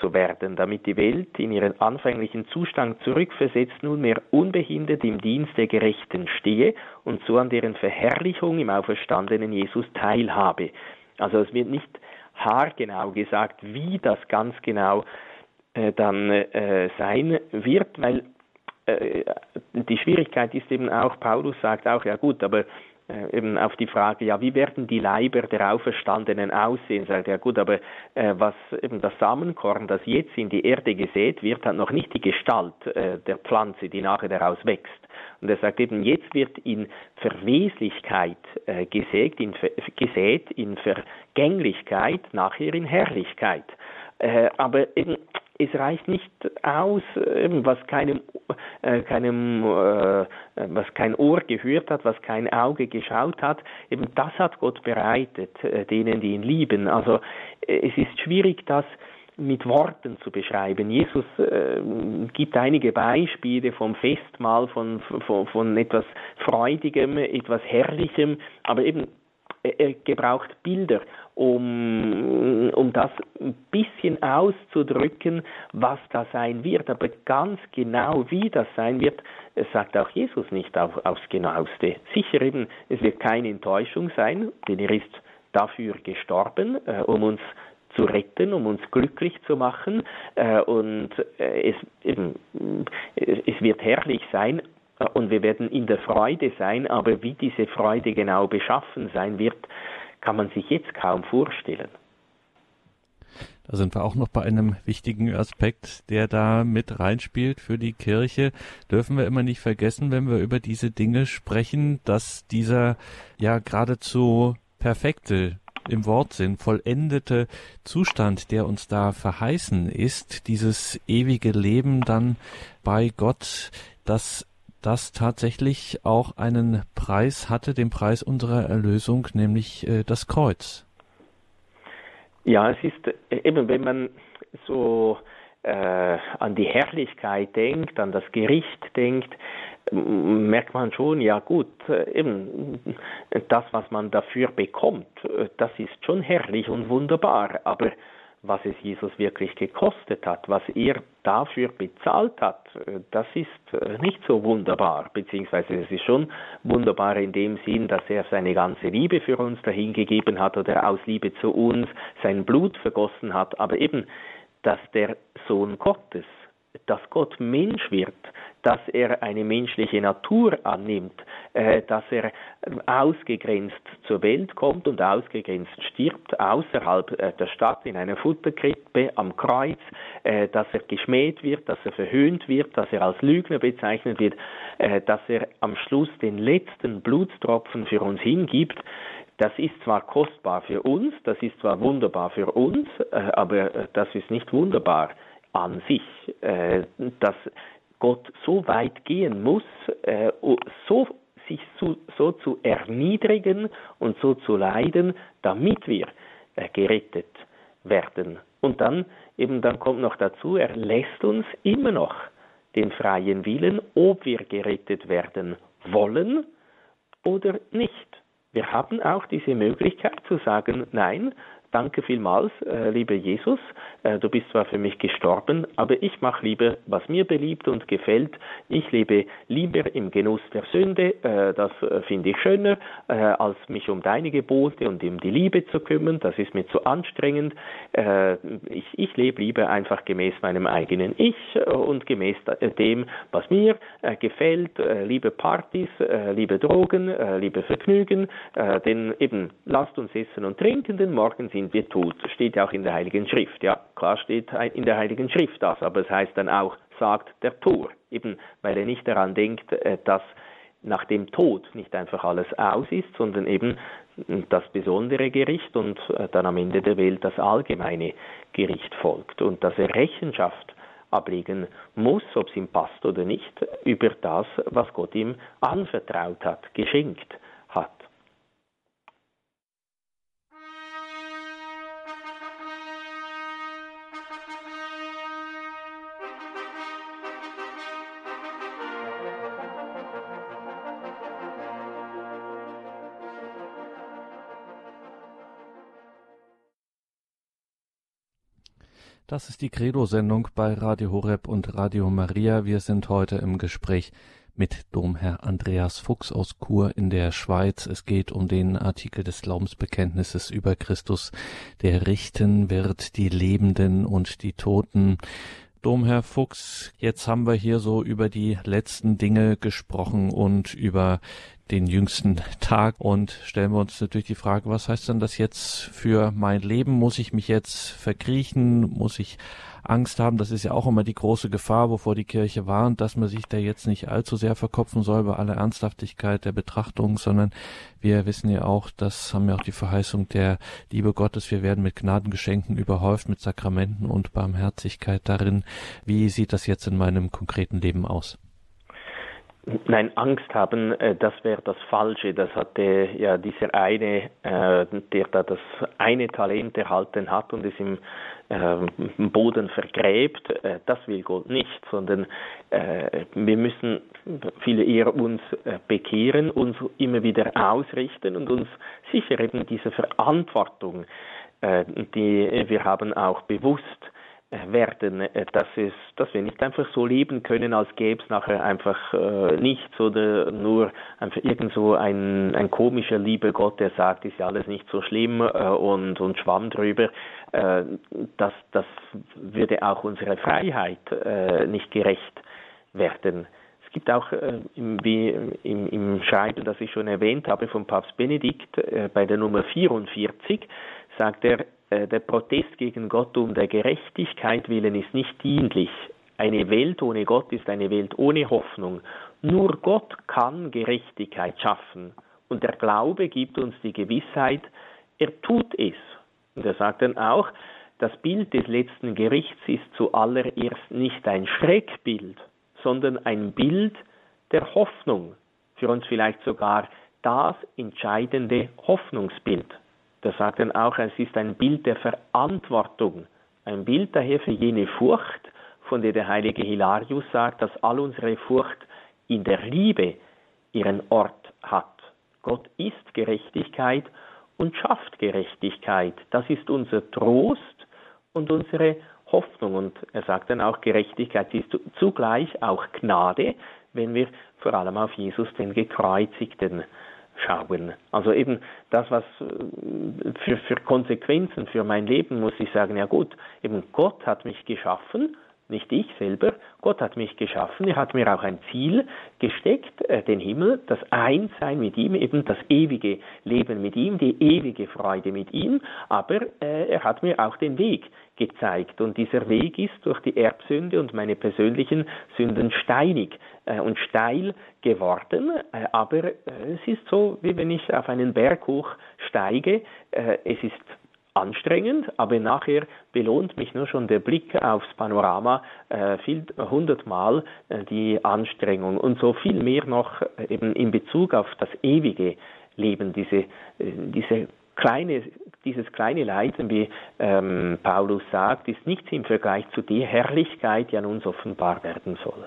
zu werden, damit die Welt in ihren anfänglichen Zustand zurückversetzt nunmehr unbehindert im Dienst der Gerechten stehe und so an deren Verherrlichung im auferstandenen Jesus teilhabe. Also es wird nicht haargenau gesagt, wie das ganz genau äh, dann äh, sein wird, weil äh, die Schwierigkeit ist eben auch, Paulus sagt auch, ja gut, aber eben auf die Frage, ja, wie werden die Leiber der Auferstandenen aussehen? Sagt er, gut, aber äh, was eben das Samenkorn, das jetzt in die Erde gesät wird, hat noch nicht die Gestalt äh, der Pflanze, die nachher daraus wächst. Und er sagt eben, jetzt wird in Verweslichkeit äh, gesägt, in, gesät, in Vergänglichkeit, nachher in Herrlichkeit. Äh, aber eben, es reicht nicht aus, was keinem, äh, keinem äh, was kein Ohr gehört hat, was kein Auge geschaut hat, eben das hat Gott bereitet, äh, denen, die ihn lieben. Also äh, es ist schwierig, das mit Worten zu beschreiben. Jesus äh, gibt einige Beispiele vom Festmahl, von, von, von etwas Freudigem, etwas Herrlichem, aber eben er gebraucht Bilder, um, um das ein bisschen auszudrücken, was da sein wird. Aber ganz genau, wie das sein wird, sagt auch Jesus nicht auf, aufs Genaueste. Sicher eben, es wird keine Enttäuschung sein, denn er ist dafür gestorben, äh, um uns zu retten, um uns glücklich zu machen. Äh, und äh, es, eben, es wird herrlich sein, und wir werden in der Freude sein, aber wie diese Freude genau beschaffen sein wird, kann man sich jetzt kaum vorstellen. Da sind wir auch noch bei einem wichtigen Aspekt, der da mit reinspielt für die Kirche. Dürfen wir immer nicht vergessen, wenn wir über diese Dinge sprechen, dass dieser ja geradezu perfekte im Wortsinn vollendete Zustand, der uns da verheißen ist, dieses ewige Leben dann bei Gott, das das tatsächlich auch einen Preis hatte, den Preis unserer Erlösung, nämlich äh, das Kreuz. Ja, es ist äh, eben, wenn man so äh, an die Herrlichkeit denkt, an das Gericht denkt, merkt man schon, ja gut, äh, eben das, was man dafür bekommt, äh, das ist schon herrlich und wunderbar, aber was es Jesus wirklich gekostet hat, was er dafür bezahlt hat, äh, das ist äh, nicht so wunderbar, beziehungsweise es ist schon wunderbar in dem Sinn, dass er seine ganze Liebe für uns dahingegeben hat oder aus Liebe zu uns sein Blut vergossen hat, aber eben, dass der Sohn Gottes, dass Gott Mensch wird, dass er eine menschliche Natur annimmt, äh, dass er ausgegrenzt zur Welt kommt und ausgegrenzt stirbt, außerhalb äh, der Stadt in einer Futterkrippe am Kreuz, äh, dass er geschmäht wird, dass er verhöhnt wird, dass er als Lügner bezeichnet wird, dass er am Schluss den letzten Blutstropfen für uns hingibt, das ist zwar kostbar für uns, das ist zwar wunderbar für uns, aber das ist nicht wunderbar an sich, äh, dass Gott so weit gehen muss, so sich so, so zu erniedrigen und so zu leiden, damit wir gerettet werden. Und dann eben dann kommt noch dazu, er lässt uns immer noch den freien Willen, ob wir gerettet werden wollen oder nicht. Wir haben auch diese Möglichkeit zu sagen, nein, danke vielmals, äh, lieber Jesus, äh, du bist zwar für mich gestorben, aber ich mache lieber, was mir beliebt und gefällt. Ich lebe lieber im Genuss der Sünde, äh, das äh, finde ich schöner, äh, als mich um deine Gebote und um die Liebe zu kümmern. Das ist mir zu anstrengend. Äh, ich, ich lebe lieber einfach gemäß meinem eigenen Ich und gemäß dem, was mir gefällt. liebe Partys, liebe Drogen, liebe Vergnügen, denn eben lasst uns essen und trinken, denn morgen sind sind wir tot. Steht ja auch in der Heiligen Schrift. Ja, klar steht in der Heiligen Schrift das, aber es heißt dann auch, sagt der Tor. Eben, weil er nicht daran denkt, äh, dass nach dem Tod nicht einfach alles aus ist, sondern eben das besondere Gericht und äh, dann am Ende der Welt das allgemeine Gericht folgt und dass er Rechenschaft ablegen muss, ob es ihm passt oder nicht, über das, was Gott ihm anvertraut hat, geschenkt Das ist die Credo-Sendung bei Radio Horeb und Radio Maria. Wir sind heute im Gespräch mit Domherr Andreas Fuchs aus Chur in der Schweiz. Es geht um den Artikel des Glaubensbekenntnisses über Christus, der richten wird die Lebenden und die Toten. Domherr Fuchs, jetzt haben wir hier so über die letzten Dinge gesprochen und über den jüngsten Tag und stellen wir uns natürlich die Frage, was heißt denn das jetzt für mein Leben? Muss ich mich jetzt verkriechen? Muss ich Angst haben? Das ist ja auch immer die große Gefahr, wovor die Kirche warnt, dass man sich da jetzt nicht allzu sehr verkopfen soll bei aller Ernsthaftigkeit der Betrachtung, sondern wir wissen ja auch, das haben ja auch die Verheißung der Liebe Gottes, wir werden mit Gnadengeschenken überhäuft, mit Sakramenten und Barmherzigkeit darin. Wie sieht das jetzt in meinem konkreten Leben aus? Nein, Angst haben, äh, das wäre das Falsche. Das hatte ja dieser eine, äh, der da das eine Talent erhalten hat und es im äh, Boden vergräbt. Das will Gott nicht, sondern wir müssen viele eher uns bekehren, uns immer wieder ausrichten und uns sicher eben diese Verantwortung, die wir haben, auch bewusst werden, äh, dass, es, dass wir nicht einfach so leben können, als gäbe es nachher einfach äh, nichts oder nur einfach irgend so ein, ein komischer lieber Gott, der sagt, ist ja alles nicht so schlimm äh, und, und schwamm drüber. Äh, das, das würde auch unserer Freiheit äh, nicht gerecht werden. Es gibt auch, äh, im, im, im Schreiben, das ich schon erwähnt habe, von Papst Benedikt, äh, bei der Nummer 44, sagt er, der Protest gegen Gott um der Gerechtigkeit willen ist nicht dienlich. Eine Welt ohne Gott ist eine Welt ohne Hoffnung. Nur Gott kann Gerechtigkeit schaffen. Und der Glaube gibt uns die Gewissheit, er tut es. Und er sagt dann auch, das Bild des letzten Gerichts ist zuallererst nicht ein Schreckbild, sondern ein Bild der Hoffnung. Für uns vielleicht sogar das entscheidende Hoffnungsbild. Da sagt dann auch, es ist ein Bild der Verantwortung. Ein Bild daher für jene Furcht, von der der heilige Hilarius sagt, dass all unsere Furcht in der Liebe ihren Ort hat. Gott ist Gerechtigkeit und schafft Gerechtigkeit. Das ist unser Trost und unsere Hoffnung. Und er sagt dann auch, Gerechtigkeit ist zugleich auch Gnade, wenn wir vor allem auf Jesus, den Gekreuzigten, schauen. Also eben das, was äh, für, für Konsequenzen für mein Leben muss ich sagen, ja gut, eben Gott hat mich geschaffen, nicht ich selber. Gott hat mich geschaffen. Er hat mir auch ein Ziel gesteckt, äh, den Himmel, das Einssein mit ihm, eben das ewige Leben mit ihm, die ewige Freude mit ihm. Aber äh, er hat mir auch den Weg gezeigt. Und dieser Weg ist durch die Erbsünde und meine persönlichen Sünden steinig äh, und steil geworden. Äh, aber äh, es ist so, wie wenn ich auf einen Berg hoch steige. Es ist anstrengend, aber nachher belohnt mich nur schon der Blick aufs Panorama viel hundertmal die Anstrengung und so viel mehr noch eben in Bezug auf das ewige Leben, diese, diese kleine, dieses kleine Leiden, wie ähm, Paulus sagt, ist nichts im Vergleich zu der Herrlichkeit, die an uns offenbar werden soll.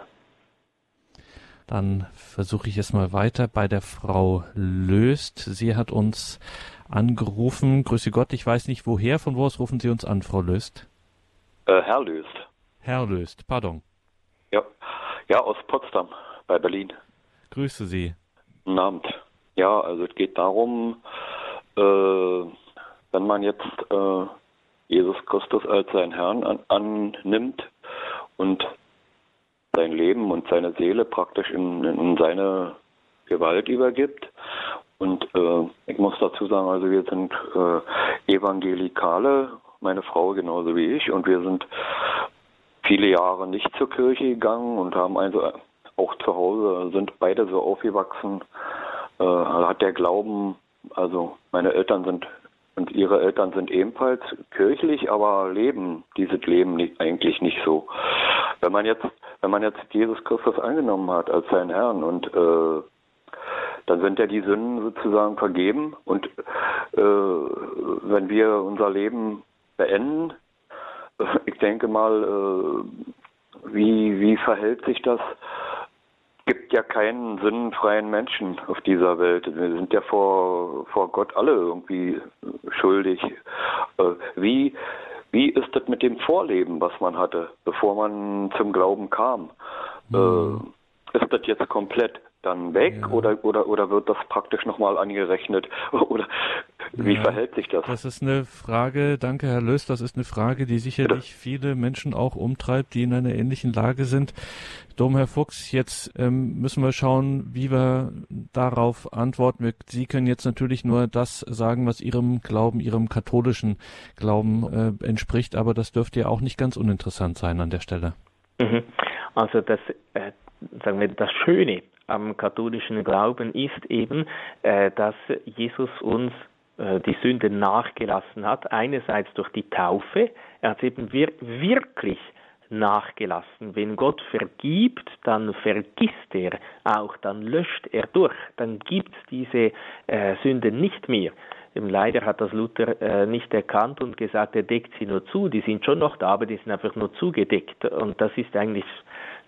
Dann versuche ich es mal weiter bei der Frau Löst. Sie hat uns angerufen. Grüße Gott, ich weiß nicht woher, von wo aus rufen Sie uns an, Frau Löst? Äh, Herr Löst. Herr Löst, pardon. Ja, ja, aus Potsdam bei Berlin. Grüße Sie. Guten Abend. Ja, also es geht darum, äh, wenn man jetzt äh, Jesus Christus als seinen Herrn an, annimmt und sein Leben und seine Seele praktisch in, in seine Gewalt übergibt. Und äh, ich muss dazu sagen, also wir sind äh, Evangelikale, meine Frau genauso wie ich, und wir sind viele Jahre nicht zur Kirche gegangen und haben also auch zu Hause, sind beide so aufgewachsen, äh, hat der Glauben, also meine Eltern sind und ihre Eltern sind ebenfalls kirchlich, aber leben dieses Leben nicht, eigentlich nicht so. Wenn man jetzt, wenn man jetzt Jesus Christus angenommen hat als seinen Herrn und äh, dann sind ja die Sünden sozusagen vergeben und äh, wenn wir unser Leben beenden, ich denke mal, äh, wie, wie verhält sich das? Gibt ja keinen sinnfreien Menschen auf dieser Welt. Wir sind ja vor, vor Gott alle irgendwie schuldig. Äh, wie, wie ist das mit dem Vorleben, was man hatte, bevor man zum Glauben kam? Mhm. Ist das jetzt komplett dann weg ja. oder, oder, oder wird das praktisch nochmal angerechnet? [laughs] Oder wie ja, verhält sich das? Das ist eine Frage, danke Herr Löß, das ist eine Frage, die sicherlich Bitte? viele Menschen auch umtreibt, die in einer ähnlichen Lage sind. Dom, Herr Fuchs, jetzt ähm, müssen wir schauen, wie wir darauf antworten. Sie können jetzt natürlich nur das sagen, was Ihrem Glauben, Ihrem katholischen Glauben äh, entspricht, aber das dürfte ja auch nicht ganz uninteressant sein an der Stelle. Mhm. Also das, äh, sagen wir, das Schöne am katholischen Glauben ist eben, äh, dass Jesus uns äh, die Sünde nachgelassen hat. Einerseits durch die Taufe. Er hat eben wir wirklich nachgelassen. Wenn Gott vergibt, dann vergisst er auch, dann löscht er durch, dann gibt es diese äh, Sünde nicht mehr. Leider hat das Luther äh, nicht erkannt und gesagt, er deckt sie nur zu. Die sind schon noch da, aber die sind einfach nur zugedeckt. Und das ist eigentlich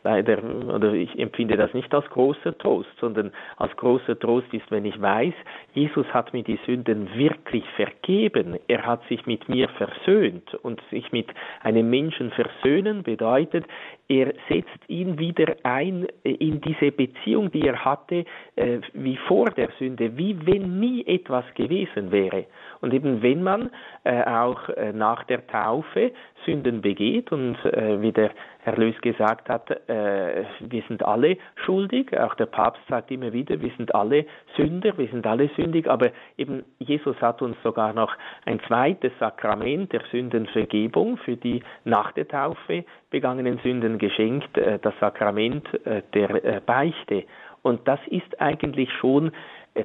leider, oder ich empfinde das nicht als großer Trost, sondern als großer Trost ist, wenn ich weiß, Jesus hat mir die Sünden wirklich vergeben. Er hat sich mit mir versöhnt und sich mit einem Menschen versöhnen bedeutet, er setzt ihn wieder ein in diese Beziehung, die er hatte, äh, wie vor der Sünde, wie wenn nie etwas gewesen wäre. Und eben wenn man äh, auch äh, nach der Taufe Sünden begeht und wie der Herr Lös gesagt hat, wir sind alle schuldig, auch der Papst sagt immer wieder, wir sind alle Sünder, wir sind alle sündig, aber eben Jesus hat uns sogar noch ein zweites Sakrament der Sündenvergebung für die nach der Taufe begangenen Sünden geschenkt, das Sakrament der Beichte. Und das ist eigentlich schon,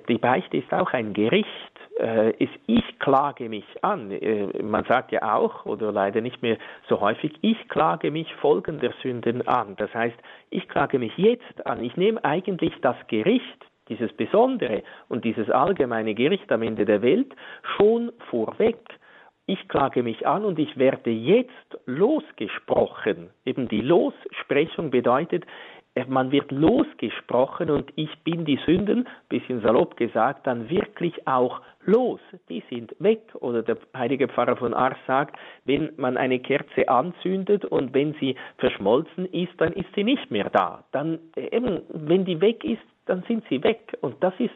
die Beichte ist auch ein Gericht äh, ich klage mich an. Äh, man sagt ja auch, oder leider nicht mehr so häufig, ich klage mich folgender Sünden an. Das heißt, ich klage mich jetzt an. Ich nehme eigentlich das Gericht, dieses besondere und dieses allgemeine Gericht am Ende der Welt schon vorweg. Ich klage mich an und ich werde jetzt losgesprochen. Eben die Lossprechung bedeutet, man wird losgesprochen und ich bin die Sünden, bisschen salopp gesagt, dann wirklich auch los. Die sind weg. Oder der heilige Pfarrer von Ars sagt, wenn man eine Kerze anzündet und wenn sie verschmolzen ist, dann ist sie nicht mehr da. Dann eben, wenn die weg ist, dann sind sie weg. Und das ist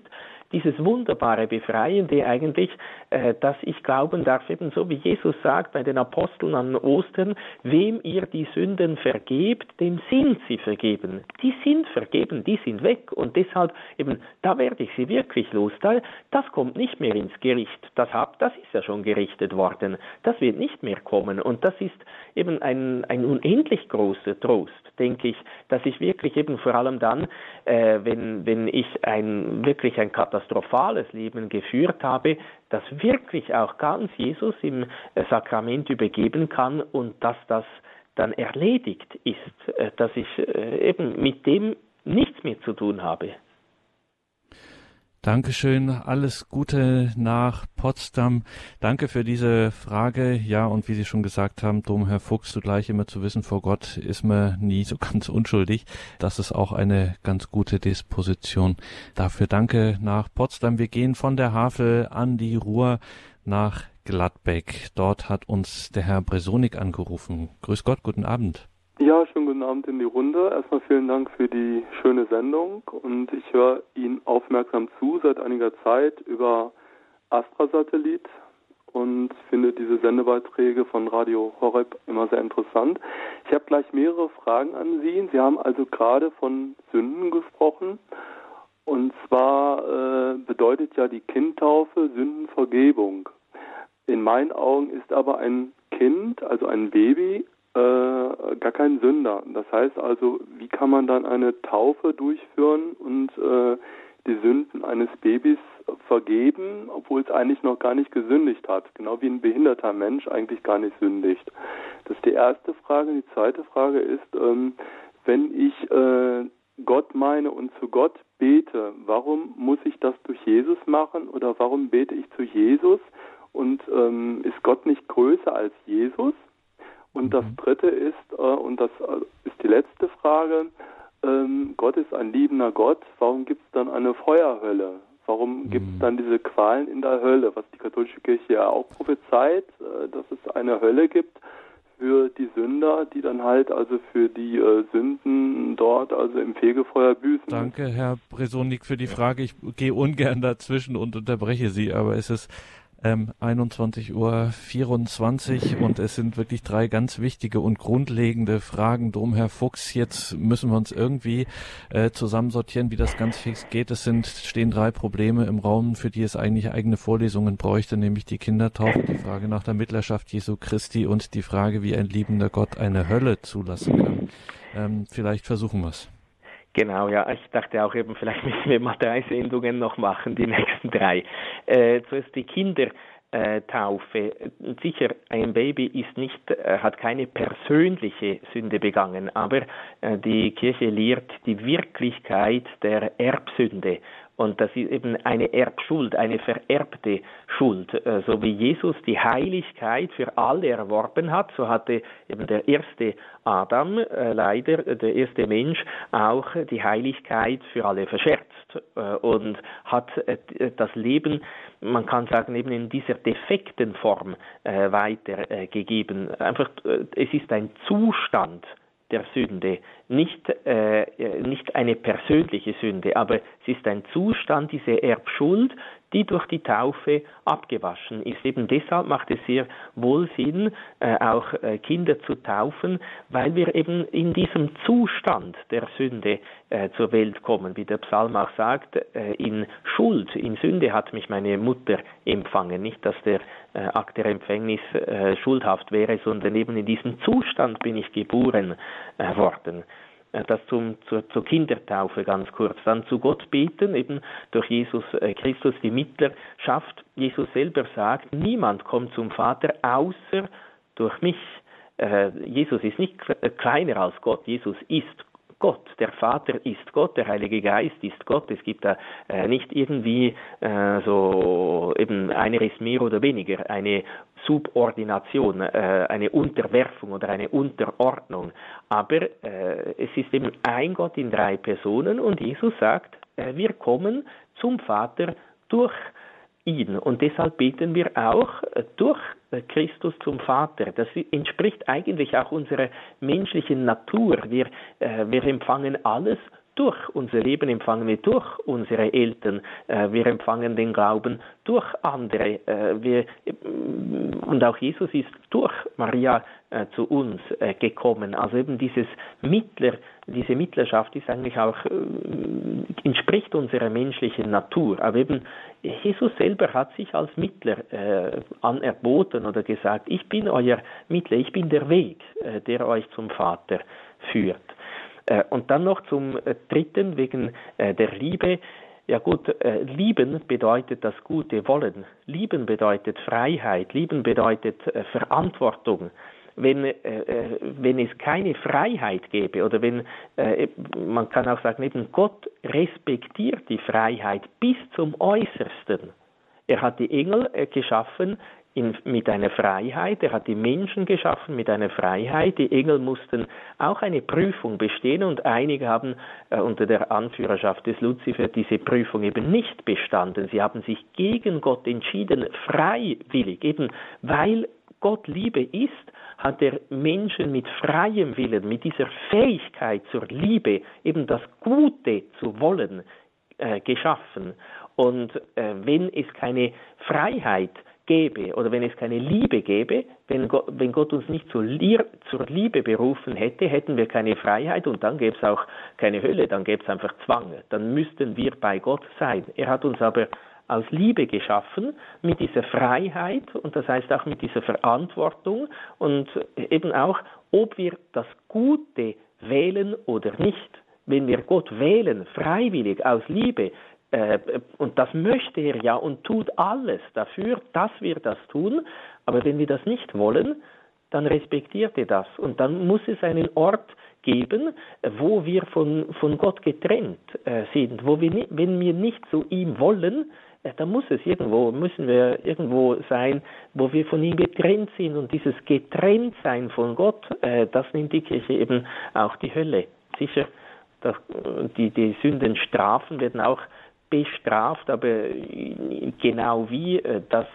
dieses wunderbare Befreiende eigentlich, äh, dass ich glauben darf, eben so wie Jesus sagt bei den Aposteln an Ostern, wem ihr die Sünden vergebt, dem sind sie vergeben. Die sind vergeben, die sind weg und deshalb eben, da werde ich sie wirklich los. das kommt nicht mehr ins Gericht. Das, hab, das ist ja schon gerichtet worden. Das wird nicht mehr kommen und das ist eben ein, ein unendlich großer Trost, denke ich, dass ich wirklich eben vor allem dann, äh, wenn, wenn ich ein, wirklich ein katastrophales Leben geführt habe, das wirklich auch ganz Jesus im äh, Sakrament übergeben kann und dass das dann erledigt ist, äh, dass ich äh, eben mit dem nichts mehr zu tun habe. Dankeschön, alles Gute nach Potsdam. Danke für diese Frage. Ja, und wie Sie schon gesagt haben, Domherr Fuchs, zugleich immer zu wissen, vor Gott ist man nie so [laughs] ganz unschuldig. Das ist auch eine ganz gute Disposition. Dafür danke nach Potsdam. Wir gehen von der Havel an die Ruhr nach Gladbeck. Dort hat uns der Herr Bresonik angerufen. Grüß Gott, guten Abend. Ja, schönen guten Abend in die Runde. Erstmal vielen Dank für die schöne Sendung und ich höre Ihnen aufmerksam zu seit einiger Zeit über Astra-Satellit und finde diese Sendebeiträge von Radio Horeb immer sehr interessant. Ich habe gleich mehrere Fragen an Sie. Sie haben also gerade von Sünden gesprochen und zwar äh, bedeutet ja die Kindtaufe Sündenvergebung. In meinen Augen ist aber ein Kind, also ein Baby, äh, gar kein Sünder. Das heißt also, wie kann man dann eine Taufe durchführen und äh, die Sünden eines Babys vergeben, obwohl es eigentlich noch gar nicht gesündigt hat, genau wie ein behinderter Mensch eigentlich gar nicht sündigt. Das ist die erste Frage. Die zweite Frage ist, ähm, wenn ich äh, Gott meine und zu Gott bete, warum muss ich das durch Jesus machen oder warum bete ich zu Jesus und ähm, ist Gott nicht größer als Jesus? Und das mhm. Dritte ist, äh, und das äh, ist die letzte Frage, ähm, Gott ist ein liebender Gott, warum gibt es dann eine Feuerhölle? Warum gibt es mhm. dann diese Qualen in der Hölle, was die katholische Kirche ja auch prophezeit, äh, dass es eine Hölle gibt für die Sünder, die dann halt also für die Sünden dort also im Fegefeuer büßen. Danke, Herr Bresonik, für die Frage. Ich gehe ungern dazwischen und unterbreche Sie, aber es ist ähm, 21.24 Uhr und es sind wirklich drei ganz wichtige und grundlegende Fragen drum, Herr Fuchs. Jetzt müssen wir uns irgendwie äh, zusammensortieren, wie das ganz fix geht. Es sind, stehen drei Probleme im Raum, für die es eigentlich eigene Vorlesungen bräuchte, nämlich die Kindertaufe, die Frage nach der Mittlerschaft Jesu Christi und die Frage, wie ein liebender Gott eine Hölle zulassen kann. Ähm, vielleicht versuchen wir es. Genau, ja, ich dachte auch eben, vielleicht müssen wir mal drei Sendungen noch machen, die nächsten drei. Äh, zuerst die Kindertaufe. Sicher, ein Baby ist nicht, äh, hat keine persönliche Sünde begangen, aber äh, die Kirche lehrt die Wirklichkeit der Erbsünde und das ist eben eine Erbschuld, eine vererbte Schuld. Äh, so wie Jesus die Heiligkeit für alle erworben hat, so hatte eben der erste Adam, äh, leider der erste Mensch, auch die Heiligkeit für alle verscherzt äh, und hat das Leben, man kann sagen, eben in dieser defekten Form weitergegeben. Einfach, es ist ein Zustand, der Sünde, nicht, äh, nicht eine persönliche Sünde, aber es ist ein Zustand, diese Erbschuld, die durch die Taufe abgewaschen ist. Eben deshalb macht es sehr wohl Sinn, äh, auch äh, Kinder zu taufen, weil wir eben in diesem Zustand der Sünde äh, zur Welt kommen, wie der Psalm auch sagt, äh, in Schuld, in Sünde hat mich meine Mutter empfangen. Nicht, dass der äh, Akt der Empfängnis äh, schuldhaft wäre, sondern eben in diesem Zustand bin ich geboren worden. Äh, das zum, zur, zur Kindertaufe ganz kurz. Dann zu Gott beten, eben durch Jesus äh, Christus die Mittlerschaft. Jesus selber sagt, niemand kommt zum Vater außer durch mich. Äh, Jesus ist nicht kleiner als Gott, Jesus ist Gott, der Vater ist Gott, der Heilige Geist ist Gott. Es gibt da äh, nicht irgendwie äh, so eben einer ist mehr oder weniger, eine Subordination, äh, eine Unterwerfung oder eine Unterordnung. Aber äh, es ist eben ein Gott in drei Personen und Jesus sagt, äh, wir kommen zum Vater durch ihn. Und deshalb beten wir auch äh, durch äh, Christus zum Vater. Das entspricht eigentlich auch unserer menschlichen Natur. Wir, äh, wir empfangen alles durch unser Leben, empfangen wir durch unsere Eltern, äh, wir empfangen den Glauben durch andere. Wir, und auch Jesus ist durch Maria zu uns äh, gekommen. Also eben dieses Mittler, diese Mittlerschaft ist eigentlich auch, äh, entspricht unserer menschlichen Natur. Aber eben Jesus selber hat sich als Mittler äh, anerboten oder gesagt, ich bin euer Mittler, ich bin der Weg, äh, der euch zum Vater führt. Äh, und dann noch zum dritten, wegen der Liebe. Ja gut, äh, lieben bedeutet das Gute wollen. Lieben bedeutet Freiheit. Lieben bedeutet äh, Verantwortung wenn, äh, äh, wenn es keine Freiheit gäbe oder wenn, äh, man kann auch sagen, eben Gott respektiert die Freiheit bis zum Äußersten. Er hat die Engel äh, geschaffen in, mit einer Freiheit, er hat die Menschen geschaffen mit einer Freiheit. Die Engel mussten auch eine Prüfung bestehen und einige haben äh, unter der Anführerschaft des Luzifer diese Prüfung eben nicht bestanden. Sie haben sich gegen Gott entschieden, freiwillig, eben weil Gott Liebe ist, hat er Menschen mit freiem Willen, mit dieser Fähigkeit zur Liebe, eben das Gute zu wollen, äh, geschaffen. Und äh, wenn es keine Freiheit gäbe oder wenn es keine Liebe gäbe, wenn Gott, wenn Gott uns nicht zur, zur, Liebe berufen hätte, hätten wir keine Freiheit und dann gäbe es auch keine Hölle, dann gäbe es einfach Zwang. Dann müssten wir bei Gott sein. Er hat uns aber aus Liebe geschaffen, mit dieser Freiheit und das heißt auch mit dieser Verantwortung und eben auch, ob wir das Gute wählen oder nicht. Wenn wir Gott wählen, freiwillig, aus Liebe, äh, und das möchte er ja und tut alles dafür, dass wir das tun, aber wenn wir das nicht wollen, dann respektiert er das und dann muss es einen Ort geben, wo wir von, von Gott getrennt äh, sind, wo wir, wenn wir nicht zu ihm wollen, da muss es irgendwo, müssen wir irgendwo sein, wo wir von ihm getrennt sind. Und dieses Getrenntsein von Gott, äh, das nimmt die Kirche eben auch die Hölle. Sicher, die, die Sündenstrafen werden auch bestraft, aber genau wie, äh, das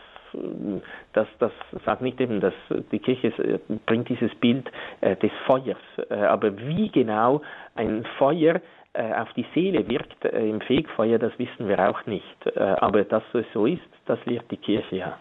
das, das sagt nicht eben, dass die Kirche bringt dieses Bild äh, des Feuers, äh, aber wie genau ein Feuer äh, auf die Seele wirkt äh, im Fegfeuer, das wissen wir auch nicht. Äh, aber dass es so ist, das lehrt die Kirche ja.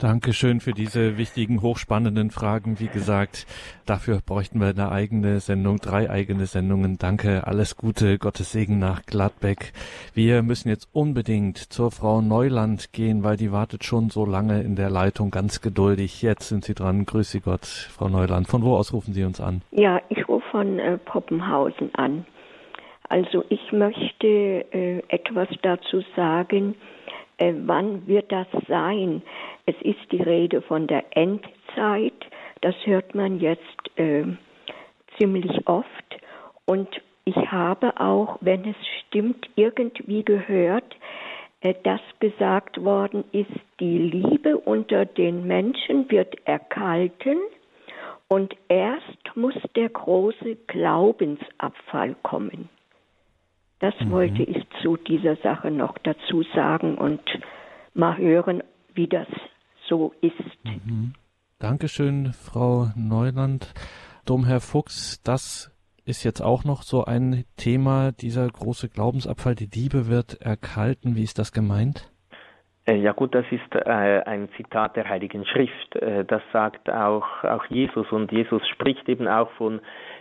Dankeschön für diese wichtigen, hochspannenden Fragen. Wie gesagt, dafür bräuchten wir eine eigene Sendung, drei eigene Sendungen. Danke, alles Gute, Gottes Segen nach Gladbeck. Wir müssen jetzt unbedingt zur Frau Neuland gehen, weil die wartet schon so lange in der Leitung, ganz geduldig. Jetzt sind Sie dran. Grüße Gott, Frau Neuland. Von wo aus rufen Sie uns an? Ja, ich von äh, Poppenhausen an. Also ich möchte äh, etwas dazu sagen, äh, wann wird das sein? Es ist die Rede von der Endzeit, das hört man jetzt äh, ziemlich oft. Und ich habe auch, wenn es stimmt, irgendwie gehört, äh, dass gesagt worden ist, die Liebe unter den Menschen wird erkalten und erst muss der große Glaubensabfall kommen. Das mhm. wollte ich zu dieser Sache noch dazu sagen und mal hören, wie das so ist. Mhm. Dankeschön, Frau Neuland. Domherr Fuchs, das ist jetzt auch noch so ein Thema, dieser große Glaubensabfall, die Liebe wird erkalten. Wie ist das gemeint? Äh, ja gut, das ist äh, ein Zitat der Heiligen Schrift. Äh, das sagt auch, auch Jesus und Jesus spricht eben auch von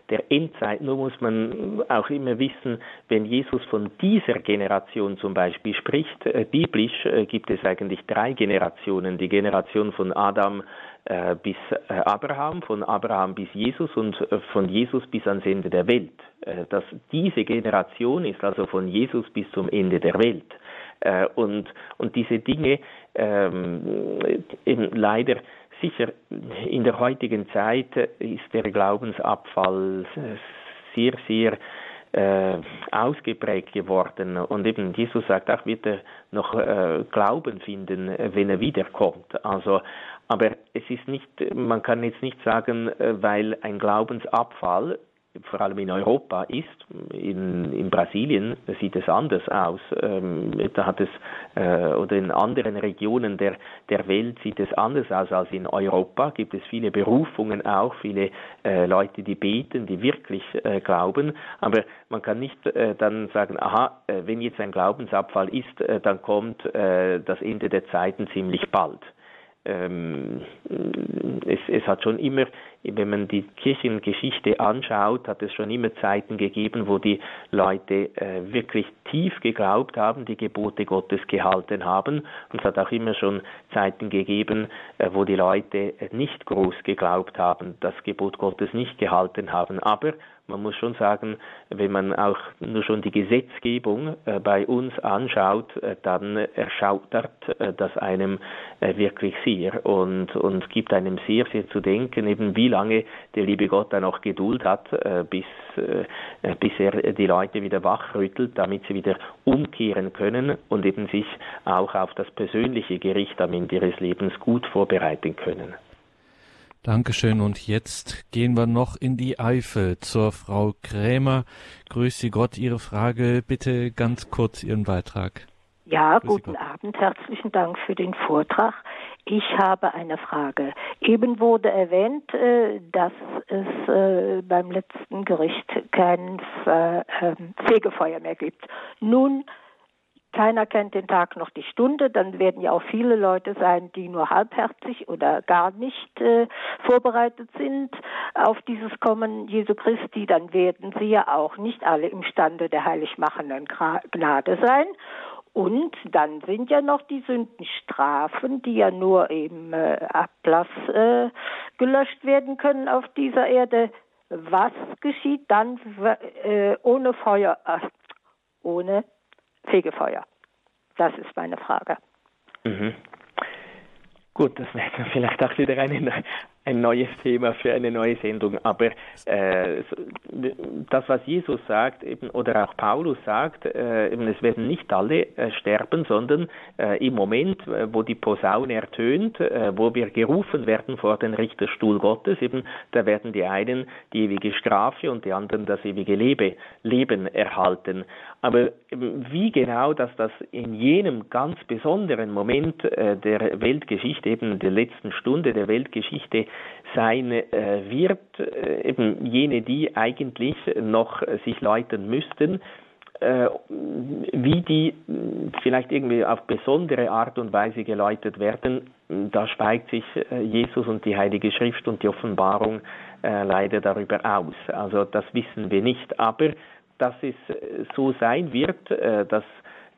der Endzeit. Nur muss man auch immer wissen, wenn Jesus von dieser Generation zum Beispiel spricht, biblisch gibt es eigentlich drei Generationen. Die Generation von Adam bis Abraham, von Abraham bis Jesus und von Jesus bis ans Ende der Welt. Äh, das, diese Generation ist also von Jesus bis zum Ende der Welt. Und, und diese Dinge ähm, eben leider Sicher, in der heutigen Zeit ist der Glaubensabfall sehr, sehr äh, ausgeprägt geworden. Und eben Jesus sagt auch, wird er noch äh, Glauben finden, wenn er wiederkommt. Also, aber es ist nicht, man kann jetzt nicht sagen, äh, weil ein Glaubensabfall vor allem in Europa ist. In, in Brasilien sieht es anders aus. Ähm, da hat es, äh, oder in anderen Regionen der, der Welt sieht es anders aus als in Europa. Gibt es viele Berufungen auch, viele äh, Leute, die beten, die wirklich äh, glauben. Aber man kann nicht äh, dann sagen, aha, äh, wenn jetzt ein Glaubensabfall ist, äh, dann kommt das Ende der Zeiten ziemlich bald ähm, es, es, hat schon immer, wenn man die Kirchengeschichte anschaut, hat es schon immer Zeiten gegeben, wo die Leute äh, wirklich tief geglaubt haben, die Gebote Gottes gehalten haben. Und es hat auch immer schon Zeiten gegeben, äh, wo die Leute nicht groß geglaubt haben, das Gebot Gottes nicht gehalten haben. Aber man muss schon sagen, wenn man auch nur schon die Gesetzgebung äh, bei uns anschaut, äh, dann erschaudert äh, das einem wirklich sehr und, und gibt einem sehr, sehr zu denken, eben wie lange der liebe Gott dann auch Geduld hat, bis, bis er die Leute wieder wachrüttelt, damit sie wieder umkehren können und eben sich auch auf das persönliche Gericht am Ende ihres Lebens gut vorbereiten können. Dankeschön. Und jetzt gehen wir noch in die Eifel zur Frau Krämer. Grüße Gott, Ihre Frage. Bitte ganz kurz Ihren Beitrag. Ja, Grüße guten. Abend. Herzlichen Dank für den Vortrag. Ich habe eine Frage. Eben wurde erwähnt, äh, dass es äh, beim letzten Gericht kein ähm, Fegefeuer mehr gibt. Nun keiner kennt den Tag noch die Stunde, dann werden ja auch viele Leute sein, die nur halbherzig oder gar nicht äh, vorbereitet sind auf dieses Kommen Jesu Christi, dann werden sie ja auch nicht alle imstande der heiligmachenden Gnade sein. Und dann sind ja noch die Sündenstrafen, die ja nur im äh, Ablass äh, gelöscht werden können auf dieser Erde. Was geschieht dann äh, ohne Feuer, äh, ohne Fegefeuer? Das ist meine Frage. Mhm. Gut, das [laughs] wäre vielleicht auch wieder eine, ein neues Thema für eine neue Sendung. Aber äh, das, was Jesus sagt, eben, oder auch Paulus sagt, äh, eben, es werden nicht alle äh, sterben, sondern äh, im Moment, äh, wo die Posaune ertönt, äh, wo wir gerufen werden vor den Richterstuhl Gottes, eben, da werden die einen die ewige Strafe und die anderen das ewige Lebe, Leben erhalten. Aber wie genau, dass das in jenem ganz besonderen Moment der Weltgeschichte, eben der letzten Stunde der Weltgeschichte, sein äh, wird, äh, eben jene, die eigentlich noch äh, sich läutern müssten, äh, wie die vielleicht irgendwie auf besondere Art und Weise geläutert werden, da schweigt sich äh, Jesus und die Heilige Schrift und die Offenbarung äh, leider darüber aus. Also das wissen wir nicht, aber dass es so sein wird, dass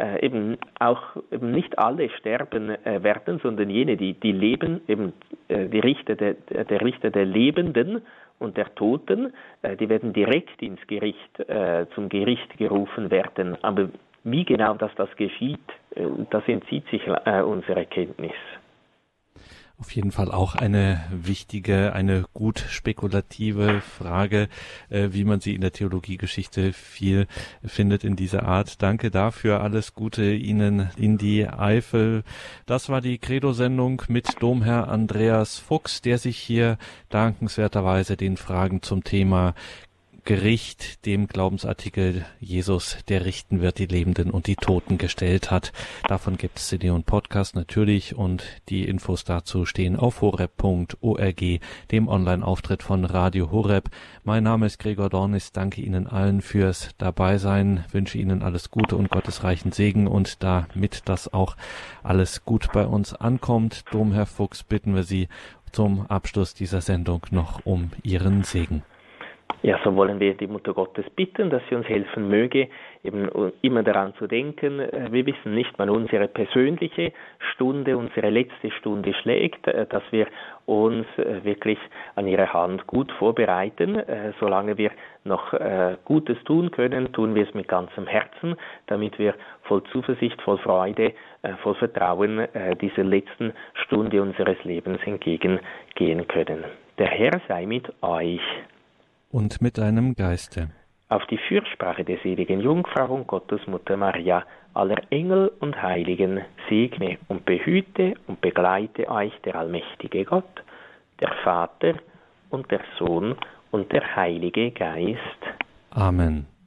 äh, eben auch eben nicht alle sterben äh, werden, sondern jene, die, die leben, eben äh, die Richter der, der Richter der Lebenden und der Toten, äh, die werden direkt ins Gericht, äh, zum Gericht gerufen werden. Aber wie genau das, das geschieht, äh, das entzieht sich unserer Kenntnis auf jeden Fall auch eine wichtige, eine gut spekulative Frage, äh, wie man sie in der Theologiegeschichte viel findet in dieser Art. Danke dafür. Alles Gute Ihnen in die Eifel. Das war die Credo-Sendung mit Domherr Andreas Fuchs, der sich hier dankenswerterweise den Fragen zum Thema Gericht dem Glaubensartikel Jesus, der richten wird, die Lebenden und die Toten gestellt hat. Davon gibt es CD und Podcast natürlich und die Infos dazu stehen auf horeb.org, dem Online-Auftritt von Radio Horeb. Mein Name ist Gregor Dornis, danke Ihnen allen fürs Dabeisein, wünsche Ihnen alles Gute und Gottes reichen Segen und damit das auch alles gut bei uns ankommt, Domherr Fuchs, bitten wir Sie zum Abschluss dieser Sendung noch um Ihren Segen. Ja, so wollen wir die Mutter Gottes bitten, dass sie uns helfen möge, eben immer daran zu denken, äh, wir wissen nicht, wann unsere persönliche Stunde, unsere letzte Stunde schlägt, äh, dass wir uns äh, wirklich an ihre Hand gut vorbereiten. Solange wir noch Gutes tun können, tun wir es mit ganzem Herzen, damit wir voll Zuversicht, voll Freude, voll Vertrauen dieser letzten Stunde unseres Lebens entgegengehen können. Der Herr sei mit euch und mit deinem Geiste. Auf die Fürsprache der seligen Jungfrau und Gottesmutter Maria, aller Engel und Heiligen, segne und behüte und begleite euch der allmächtige Gott, der Vater und der Sohn und der Heilige Geist. Amen.